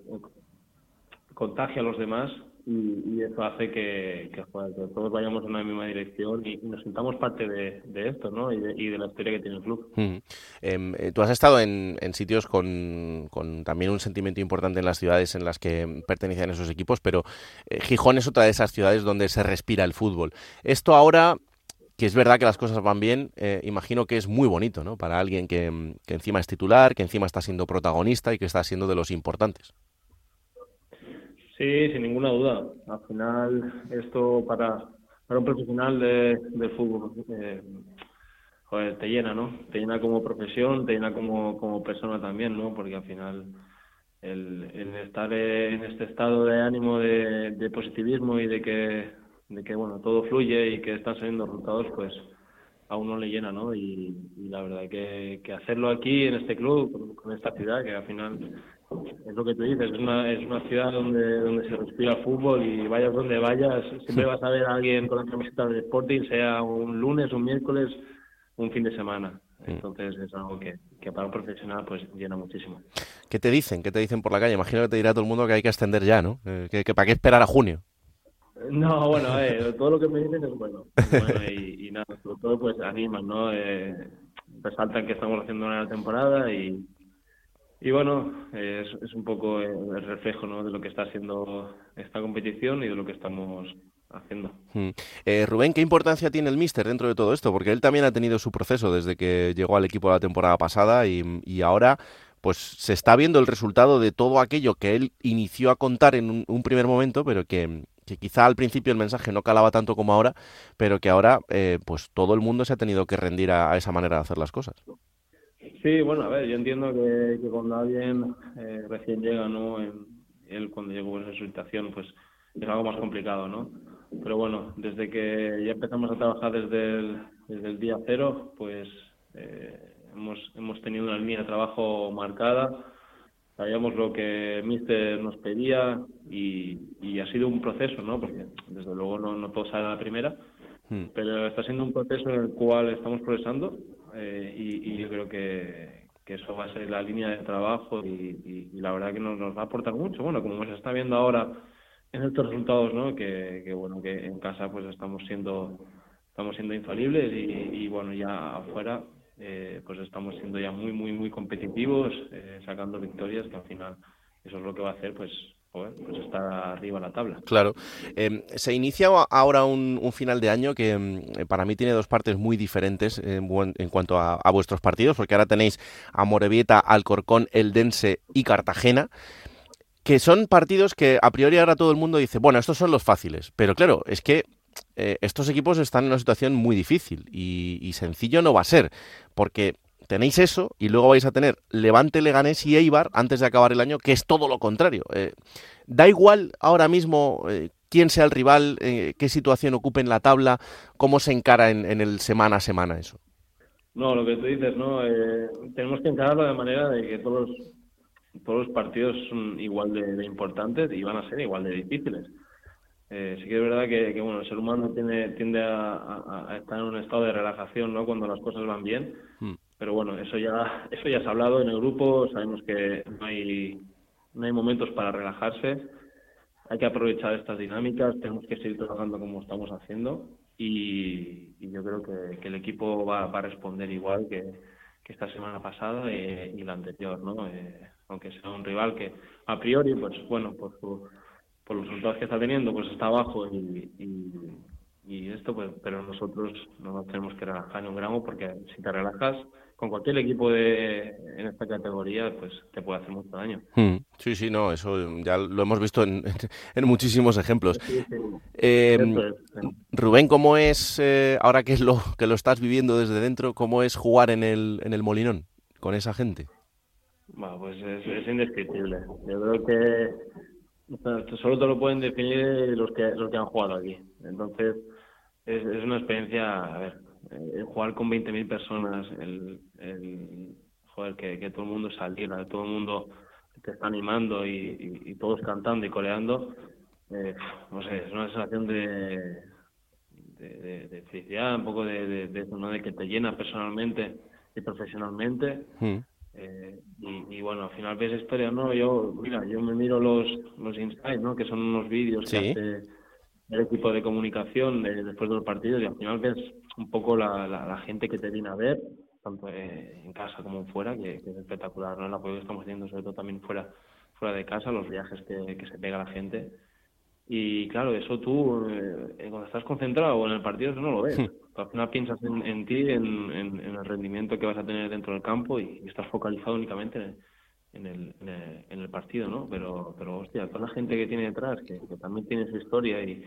contagia a los demás y, eso hace que, todos vayamos en la misma dirección y, nos sintamos parte de, esto, ¿no? Y de, la historia que tiene el club.
Em, eh, tú has estado en, sitios con, también un sentimiento importante en las ciudades en las que pertenecen esos equipos, pero eh, Gijón es otra de esas ciudades donde se respira el fútbol. Esto ahora que es verdad que las cosas van bien, eh, imagino que es muy bonito, ¿no? Para alguien que, encima es titular, que encima está siendo protagonista y que está siendo de los importantes.
Sí, sin ninguna duda. Al final, esto para, para un profesional de, del fútbol, eh, te llena, ¿no? Te llena como profesión, te llena como, como persona también, ¿no? Porque al final el, estar en este estado de ánimo de, positivismo y de que de que bueno todo fluye y que están saliendo resultados, pues a uno le llena, ¿no? Y, la verdad que, que, hacerlo aquí en este club, con, esta ciudad, que al final es lo que tú dices, es una, es una ciudad donde, donde se respira fútbol y vayas donde vayas, siempre vas a ver a alguien con la camiseta del Sporting, sea un lunes, un miércoles, un fin de semana. Entonces es algo que, que, para un profesional pues llena muchísimo.
¿Qué te dicen? ¿Qué te dicen por la calle? Imagino que te dirá todo el mundo que hay que extender ya, ¿no? Eh, que, que para qué esperar a junio.
No, bueno, eh, todo lo que me dicen es bueno. y, nada, sobre todo pues animan, ¿no? Eh, resaltan que estamos haciendo una temporada y, y bueno, es, un poco el reflejo ¿no? de lo que está haciendo esta competición y de lo que estamos haciendo.
Hmm. Eh, Rubén, ¿qué importancia tiene el míster dentro de todo esto? Porque él también ha tenido su proceso desde que llegó al equipo la temporada pasada y, y ahora pues se está viendo el resultado de todo aquello que él inició a contar en un primer momento, pero que, que quizá al principio el mensaje no calaba tanto como ahora, pero que ahora eh, pues todo el mundo se ha tenido que rendir a, esa manera de hacer las cosas.
Sí, bueno, a ver, yo entiendo que, cuando alguien eh, recién llega, ¿no? él cuando llegó en esa situación, pues es algo más complicado, ¿no? Pero bueno, desde que ya empezamos a trabajar desde el, desde el día cero, pues eh, hemos, hemos tenido una línea de trabajo marcada, sabíamos lo que Mister nos pedía y, y, ha sido un proceso, ¿no? Porque desde luego no, no todo sale a la primera, hmm. pero está siendo un proceso en el cual estamos progresando eh, y, y, yo creo que, que, eso va a ser la línea de trabajo y, y la verdad que nos, nos, va a aportar mucho. Bueno, como se está viendo ahora en estos resultados, ¿no? Que, que bueno, que en casa pues estamos siendo estamos siendo infalibles y, bueno, ya afuera eh, pues estamos siendo ya muy, muy, muy competitivos, eh, sacando victorias que al final eso es lo que va a hacer, pues, pues estar arriba la tabla.
Claro. Em, se inicia ahora un, final de año que em, para mí tiene dos partes muy diferentes en, cuanto a, vuestros partidos, porque ahora tenéis a Morevieta, Alcorcón, Eldense y Cartagena que son partidos que a priori ahora todo el mundo dice, bueno, estos son los fáciles, pero claro, es que eh, estos equipos están en una situación muy difícil y, sencillo no va a ser, porque tenéis eso y luego vais a tener Levante, Leganés y Eibar antes de acabar el año, que es todo lo contrario. Eh, da igual ahora mismo eh, quién sea el rival, qué situación ocupe en la tabla, cómo se encara en, el semana a semana eso.
No, lo que tú dices, ¿no? tenemos que encararlo de manera de que todos, todos los partidos son igual de importantes y van a ser igual de difíciles. Eh, sí que es verdad que, bueno, el ser humano tiene, tiende a, estar en un estado de relajación ¿no? cuando las cosas van bien, hmm. Pero bueno, eso ya, eso ya se ha hablado en el grupo, sabemos que no hay, no hay momentos para relajarse, hay que aprovechar estas dinámicas, tenemos que seguir trabajando como estamos haciendo y, yo creo que, el equipo va, a responder igual que, esta semana pasada y, la anterior, ¿no? Eh, aunque sea un rival que a priori, pues bueno, por su por los resultados que está teniendo, pues está abajo y, y esto, pues, pero nosotros no nos tenemos que relajar ni un gramo porque si te relajas con cualquier equipo de, en esta categoría, pues te puede hacer mucho daño.
Hmm. Sí, sí, no, eso ya lo hemos visto en, en muchísimos ejemplos. Eh, Rubén, ¿cómo es, eh, ahora que lo, que lo estás viviendo desde dentro, cómo es jugar en el, en el Molinón con esa gente?
Bueno, pues es, es indescriptible. Yo creo que solo te lo pueden definir los que, los que han jugado aquí. Entonces, es, es una experiencia, a ver, el jugar con 20.000 personas, el, el joder, que, que, todo el mundo saliera, todo el mundo te está animando y, y, todos cantando y coleando, eh, no sé, es una sensación de, de, de, felicidad, un poco de, de, eso, ¿no? de que te llena personalmente y profesionalmente. Mm. Eh, y, y, bueno, al final ves historias, ¿no? Yo, mira, yo me miro los, los insights, ¿no? Que son unos vídeos que hace el equipo de comunicación después de los partidos y al final ves un poco la, la, gente que te viene a ver, tanto eh, en casa como fuera, que, es espectacular, ¿no? El apoyo que estamos haciendo, sobre todo también fuera, fuera de casa, los viajes que, que se pega la gente. Y claro, eso tú, eh, cuando estás concentrado en el partido, eso no lo ves. Al final piensas en, en ti, en, en, el rendimiento que vas a tener dentro del campo y, estás focalizado únicamente en, el, en, el, partido, ¿no? Pero, pero hostia, toda la gente que tiene detrás, que, que también tiene su historia y,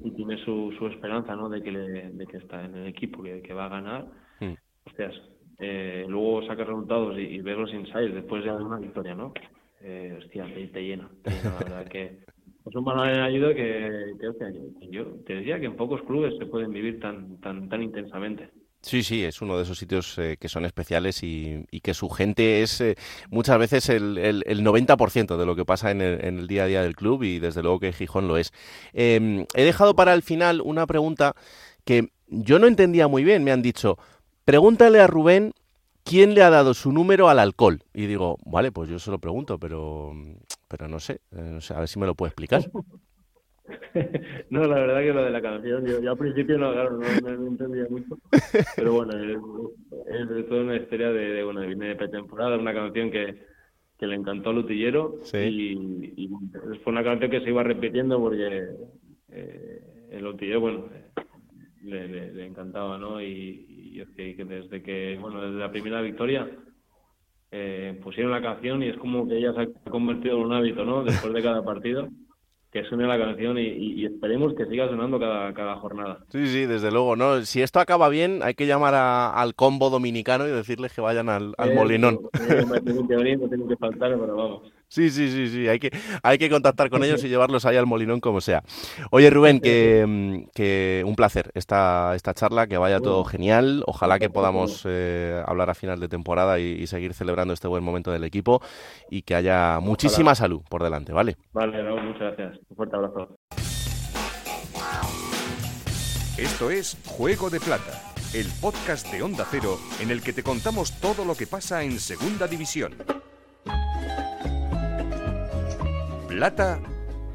y tiene su, su esperanza ¿no? de, que de que está en el equipo, que, que va a ganar, mm. hostias, eh, luego saca resultados y, y ver los insights después de una victoria, ¿no? Eh, hostia, te, te, llena, la verdad que es un valor añadido que, que, que yo te diría que en pocos clubes se pueden vivir tan, tan, tan intensamente.
Sí, sí, es uno de esos sitios eh, que son especiales y, que su gente es eh, muchas veces el, el, el 90% de lo que pasa en el, día a día del club y desde luego que Gijón lo es. Em, he dejado para el final una pregunta que yo no entendía muy bien. Me han dicho, pregúntale a Rubén quién le ha dado su número al alcohol. Y digo, vale, pues yo se lo pregunto, pero, pero no sé, eh, no sé a ver si me lo puede explicar.
no, la verdad que lo de la canción, yo, al principio no, claro, no, entendía mucho, pero bueno, es, toda una historia de, de, bueno, viene de pretemporada, una canción que, que le encantó a Lutillero y, fue una canción que se iba repitiendo porque eh, el Lutillero, bueno, le, le, encantaba, ¿no? Y, y es que, desde que, bueno, desde la primera victoria eh, pusieron la canción y es como que ella se ha convertido en un hábito, ¿no? Después de cada partido que suene la canción y, esperemos que siga sonando cada, cada, jornada.
Sí, sí, desde luego. no Si esto acaba bien, hay que llamar al combo dominicano y decirles que vayan al, al Molinón.
tienen que venir, no tienen que faltar, pero vamos.
Sí, sí, sí, sí. Hay que, hay que contactar con ellos y llevarlos ahí al Molinón como sea. Oye, Rubén, que, mm, que un placer esta, esta charla, que vaya todo genial. Ojalá que podamos eh, hablar a final de temporada y, seguir celebrando este buen momento del equipo y que haya muchísima salud por delante, ¿vale?
Vale, muchas gracias. Un fuerte abrazo.
Esto es Juego de Plata, el podcast de Onda Cero en el que te contamos todo lo que pasa en Segunda División. Plata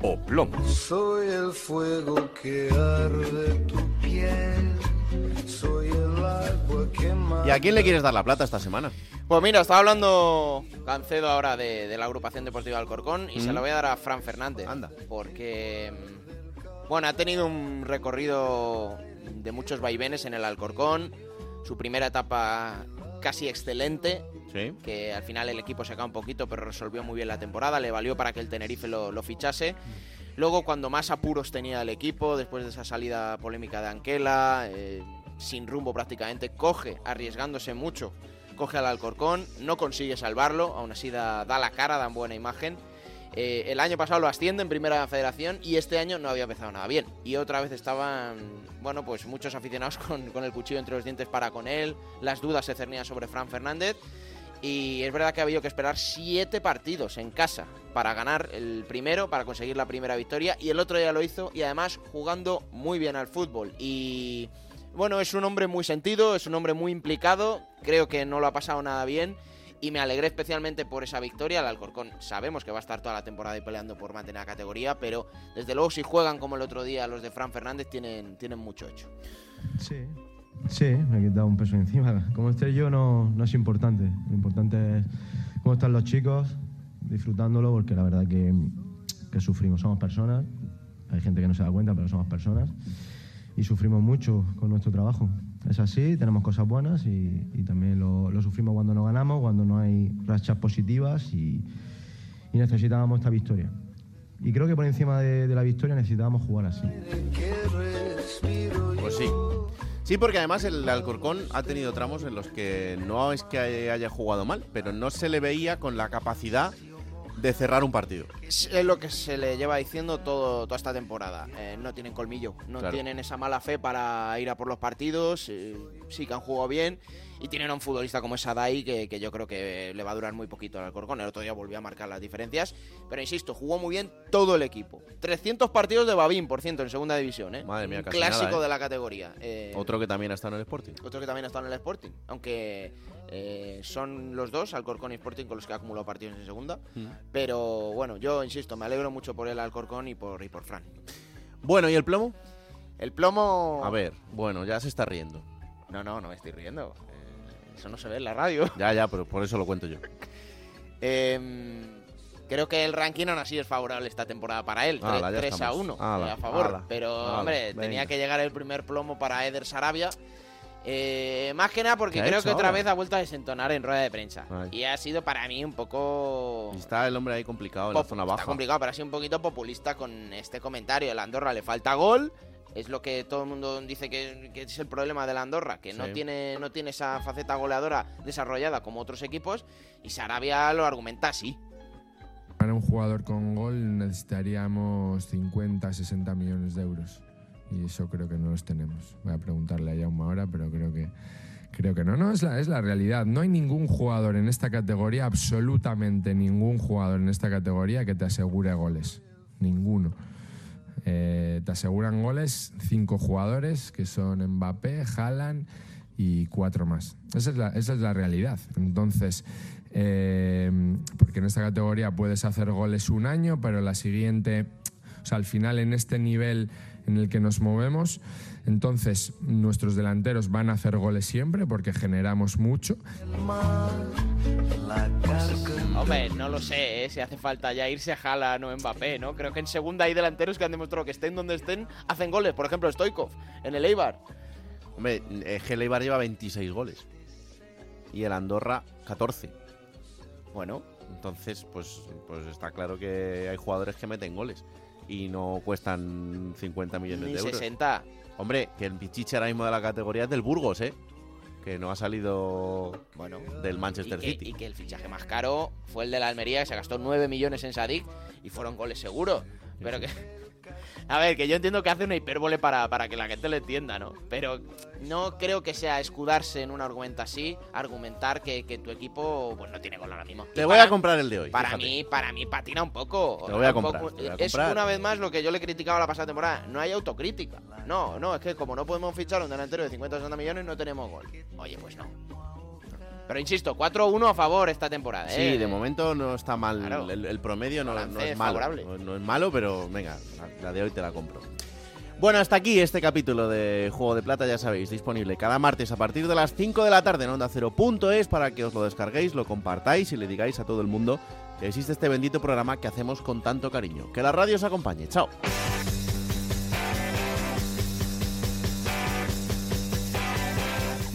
o plomo.
Soy el fuego que arde tu piel. Soy el agua que
¿Y a quién le quieres dar la plata esta semana?
Pues mira, estaba hablando Cancedo ahora de, la agrupación deportiva Alcorcón y se lo voy a dar a Fran Fernández.
Anda.
Porque, bueno, ha tenido un recorrido de muchos vaivenes en el Alcorcón. Su primera etapa casi excelente que al final el equipo se acaba un poquito, pero resolvió muy bien la temporada, le valió para que el Tenerife lo, fichase. Luego, cuando más apuros tenía el equipo, después de esa salida polémica de Anquela, eh, sin rumbo prácticamente, coge, arriesgándose mucho, coge al Alcorcón, no consigue salvarlo, aún así da, la cara, da buena imagen. Eh, el año pasado lo asciende en primera federación y este año no había empezado nada bien. Y otra vez estaban, bueno, pues muchos aficionados con, con el cuchillo entre los dientes para con él, las dudas se cernían sobre Fran Fernández. Y es verdad que ha habido que esperar siete partidos en casa para ganar el primero, para conseguir la primera victoria. Y el otro ya lo hizo y además jugando muy bien al fútbol. Y bueno, es un hombre muy sentido, es un hombre muy implicado. Creo que no lo ha pasado nada bien. Y me alegré especialmente por esa victoria. El Alcorcón sabemos que va a estar toda la temporada y peleando por mantener la categoría. Pero desde luego, si juegan como el otro día los de Fran Fernández, tienen, tienen mucho hecho.
Sí, Sí, me he quitado un peso encima. Como esté yo no, no es importante. Lo importante es cómo están los chicos, disfrutándolo, porque la verdad que, que sufrimos, somos personas. Hay gente que no se da cuenta, pero somos personas. y sufrimos mucho con nuestro trabajo. Es así, tenemos cosas buenas y, también lo, sufrimos cuando no ganamos, cuando no hay rachas positivas y, y necesitábamos esta victoria. Y creo que por encima de, de la victoria necesitábamos jugar así.
Pues sí. Sí, porque además el Alcorcón ha tenido tramos en los que no es que haya jugado mal, pero no se le veía con la capacidad de cerrar un partido.
Es lo que se le lleva diciendo todo, toda esta temporada. Eh, no tienen colmillo, no
Claro.
tienen esa mala fe para ir a por los partidos. eh, sí que han jugado bien y tienen a un futbolista como es Adai que, que yo creo que le va a durar muy poquito al Alcorcón. El otro día volvió a marcar las diferencias, pero insisto, jugó muy bien todo el equipo. 300 partidos de Babín, por ciento, en segunda división. ¿eh?
Madre mía,
Un
casi
clásico
nada, ¿eh?
de la categoría. Eh,
Otro que también ha estado en el Sporting.
otro que también está en el Sporting. Aunque eh, son los dos, Alcorcón y Sporting, con los que ha acumulado partidos en segunda.
Mm.
Pero bueno, yo insisto, me alegro mucho por el Alcorcón y por, y por Fran.
Bueno, ¿y el plomo?
El plomo.
A ver, bueno, ya se está riendo.
No, no, no me estoy riendo. Eso no se ve en la radio.
Ya, ya, pero por eso lo cuento yo.
Em, creo que el ranking aún así es favorable esta temporada para él.
Ala, ya
3 a
estamos.
1
Ala,
a favor.
ala,
Pero, hombre, tenía que llegar el primer plomo para Eder Sarabia. Eh, más que nada porque
¿Qué ha
creo que otra vez ha vuelto a desentonar en rueda de prensa.
Ay.
Y ha sido para mí un poco...
Está el hombre ahí complicado en la zona
Está
baja.
complicado, pero ha sido un poquito populista con este comentario. El Andorra le falta gol. Es lo que todo el mundo dice que, que es el problema del Andorra, que no, tiene, no tiene esa faceta goleadora desarrollada como otros equipos. Y Sarabia lo argumenta así.
Para un jugador con gol necesitaríamos 50, 60 millones de euros. Y eso creo que no los tenemos. Voy a preguntarle a Jaume ahora, pero creo que, creo que no. No, es la, es la realidad. No hay ningún jugador en esta categoría, absolutamente ningún jugador en esta categoría que te asegure goles. Ninguno. Eh, te aseguran goles cinco jugadores, que son Mbappé, Haaland y cuatro más. Esa es la, realidad. Entonces, eh, porque en esta categoría puedes hacer goles un año, pero la siguiente, o sea, al final en este nivel en el que nos movemos, entonces nuestros delanteros van a hacer goles siempre porque generamos mucho.
Hombre, no lo sé, ¿eh? si hace falta ya irse a Haaland o Mbappé, ¿no? Creo que en segunda hay delanteros que han demostrado que estén donde estén, hacen goles. Por ejemplo, Stoikov, en el Eibar.
Hombre, el Eibar lleva 26 goles. Y el Andorra, 14.
Bueno.
Entonces, pues, pues está claro que hay jugadores que meten goles. Y no cuestan 50 millones
Ni
de euros.
60.
Hombre, que el Pichichi ahora mismo de la categoría es del Burgos, ¿eh? Que no ha salido
bueno,
del Manchester
y que,
City.
y que el fichaje más caro fue el de la Almería, que se gastó 9 millones en Sadik y fueron goles seguros. Pero que. A ver, que yo entiendo que hace una hipérbole para, para que la gente lo entienda, ¿no? Pero no creo que sea escudarse en un argumento así, argumentar que, que tu equipo pues no tiene gol ahora mismo.
Te
Y
voy
para-
a comprar el de hoy.
Para
fíjate.
mí, para mí patina un poco.
Te voy a comprar,
poco-
te voy a
es
comprar.
una vez más lo que yo le criticaba la pasada temporada. No hay autocrítica. No, no, es que como no podemos fichar un delantero de 50 o 60 millones, no tenemos gol. Oye, pues no. Pero insisto, 4-1 a favor esta temporada,
Sí,
¿eh?
de momento no está mal.
Claro.
El, el promedio no, es malo.
favorable.
No, es malo, pero venga, la, la de hoy te la compro. Bueno, hasta aquí este capítulo de Juego de Plata, ya sabéis, disponible cada martes a partir de las 5 de la tarde en Onda Cero.es para que os lo descarguéis, lo compartáis y le digáis a todo el mundo que existe este bendito programa que hacemos con tanto cariño. Que la radio os acompañe. Chao.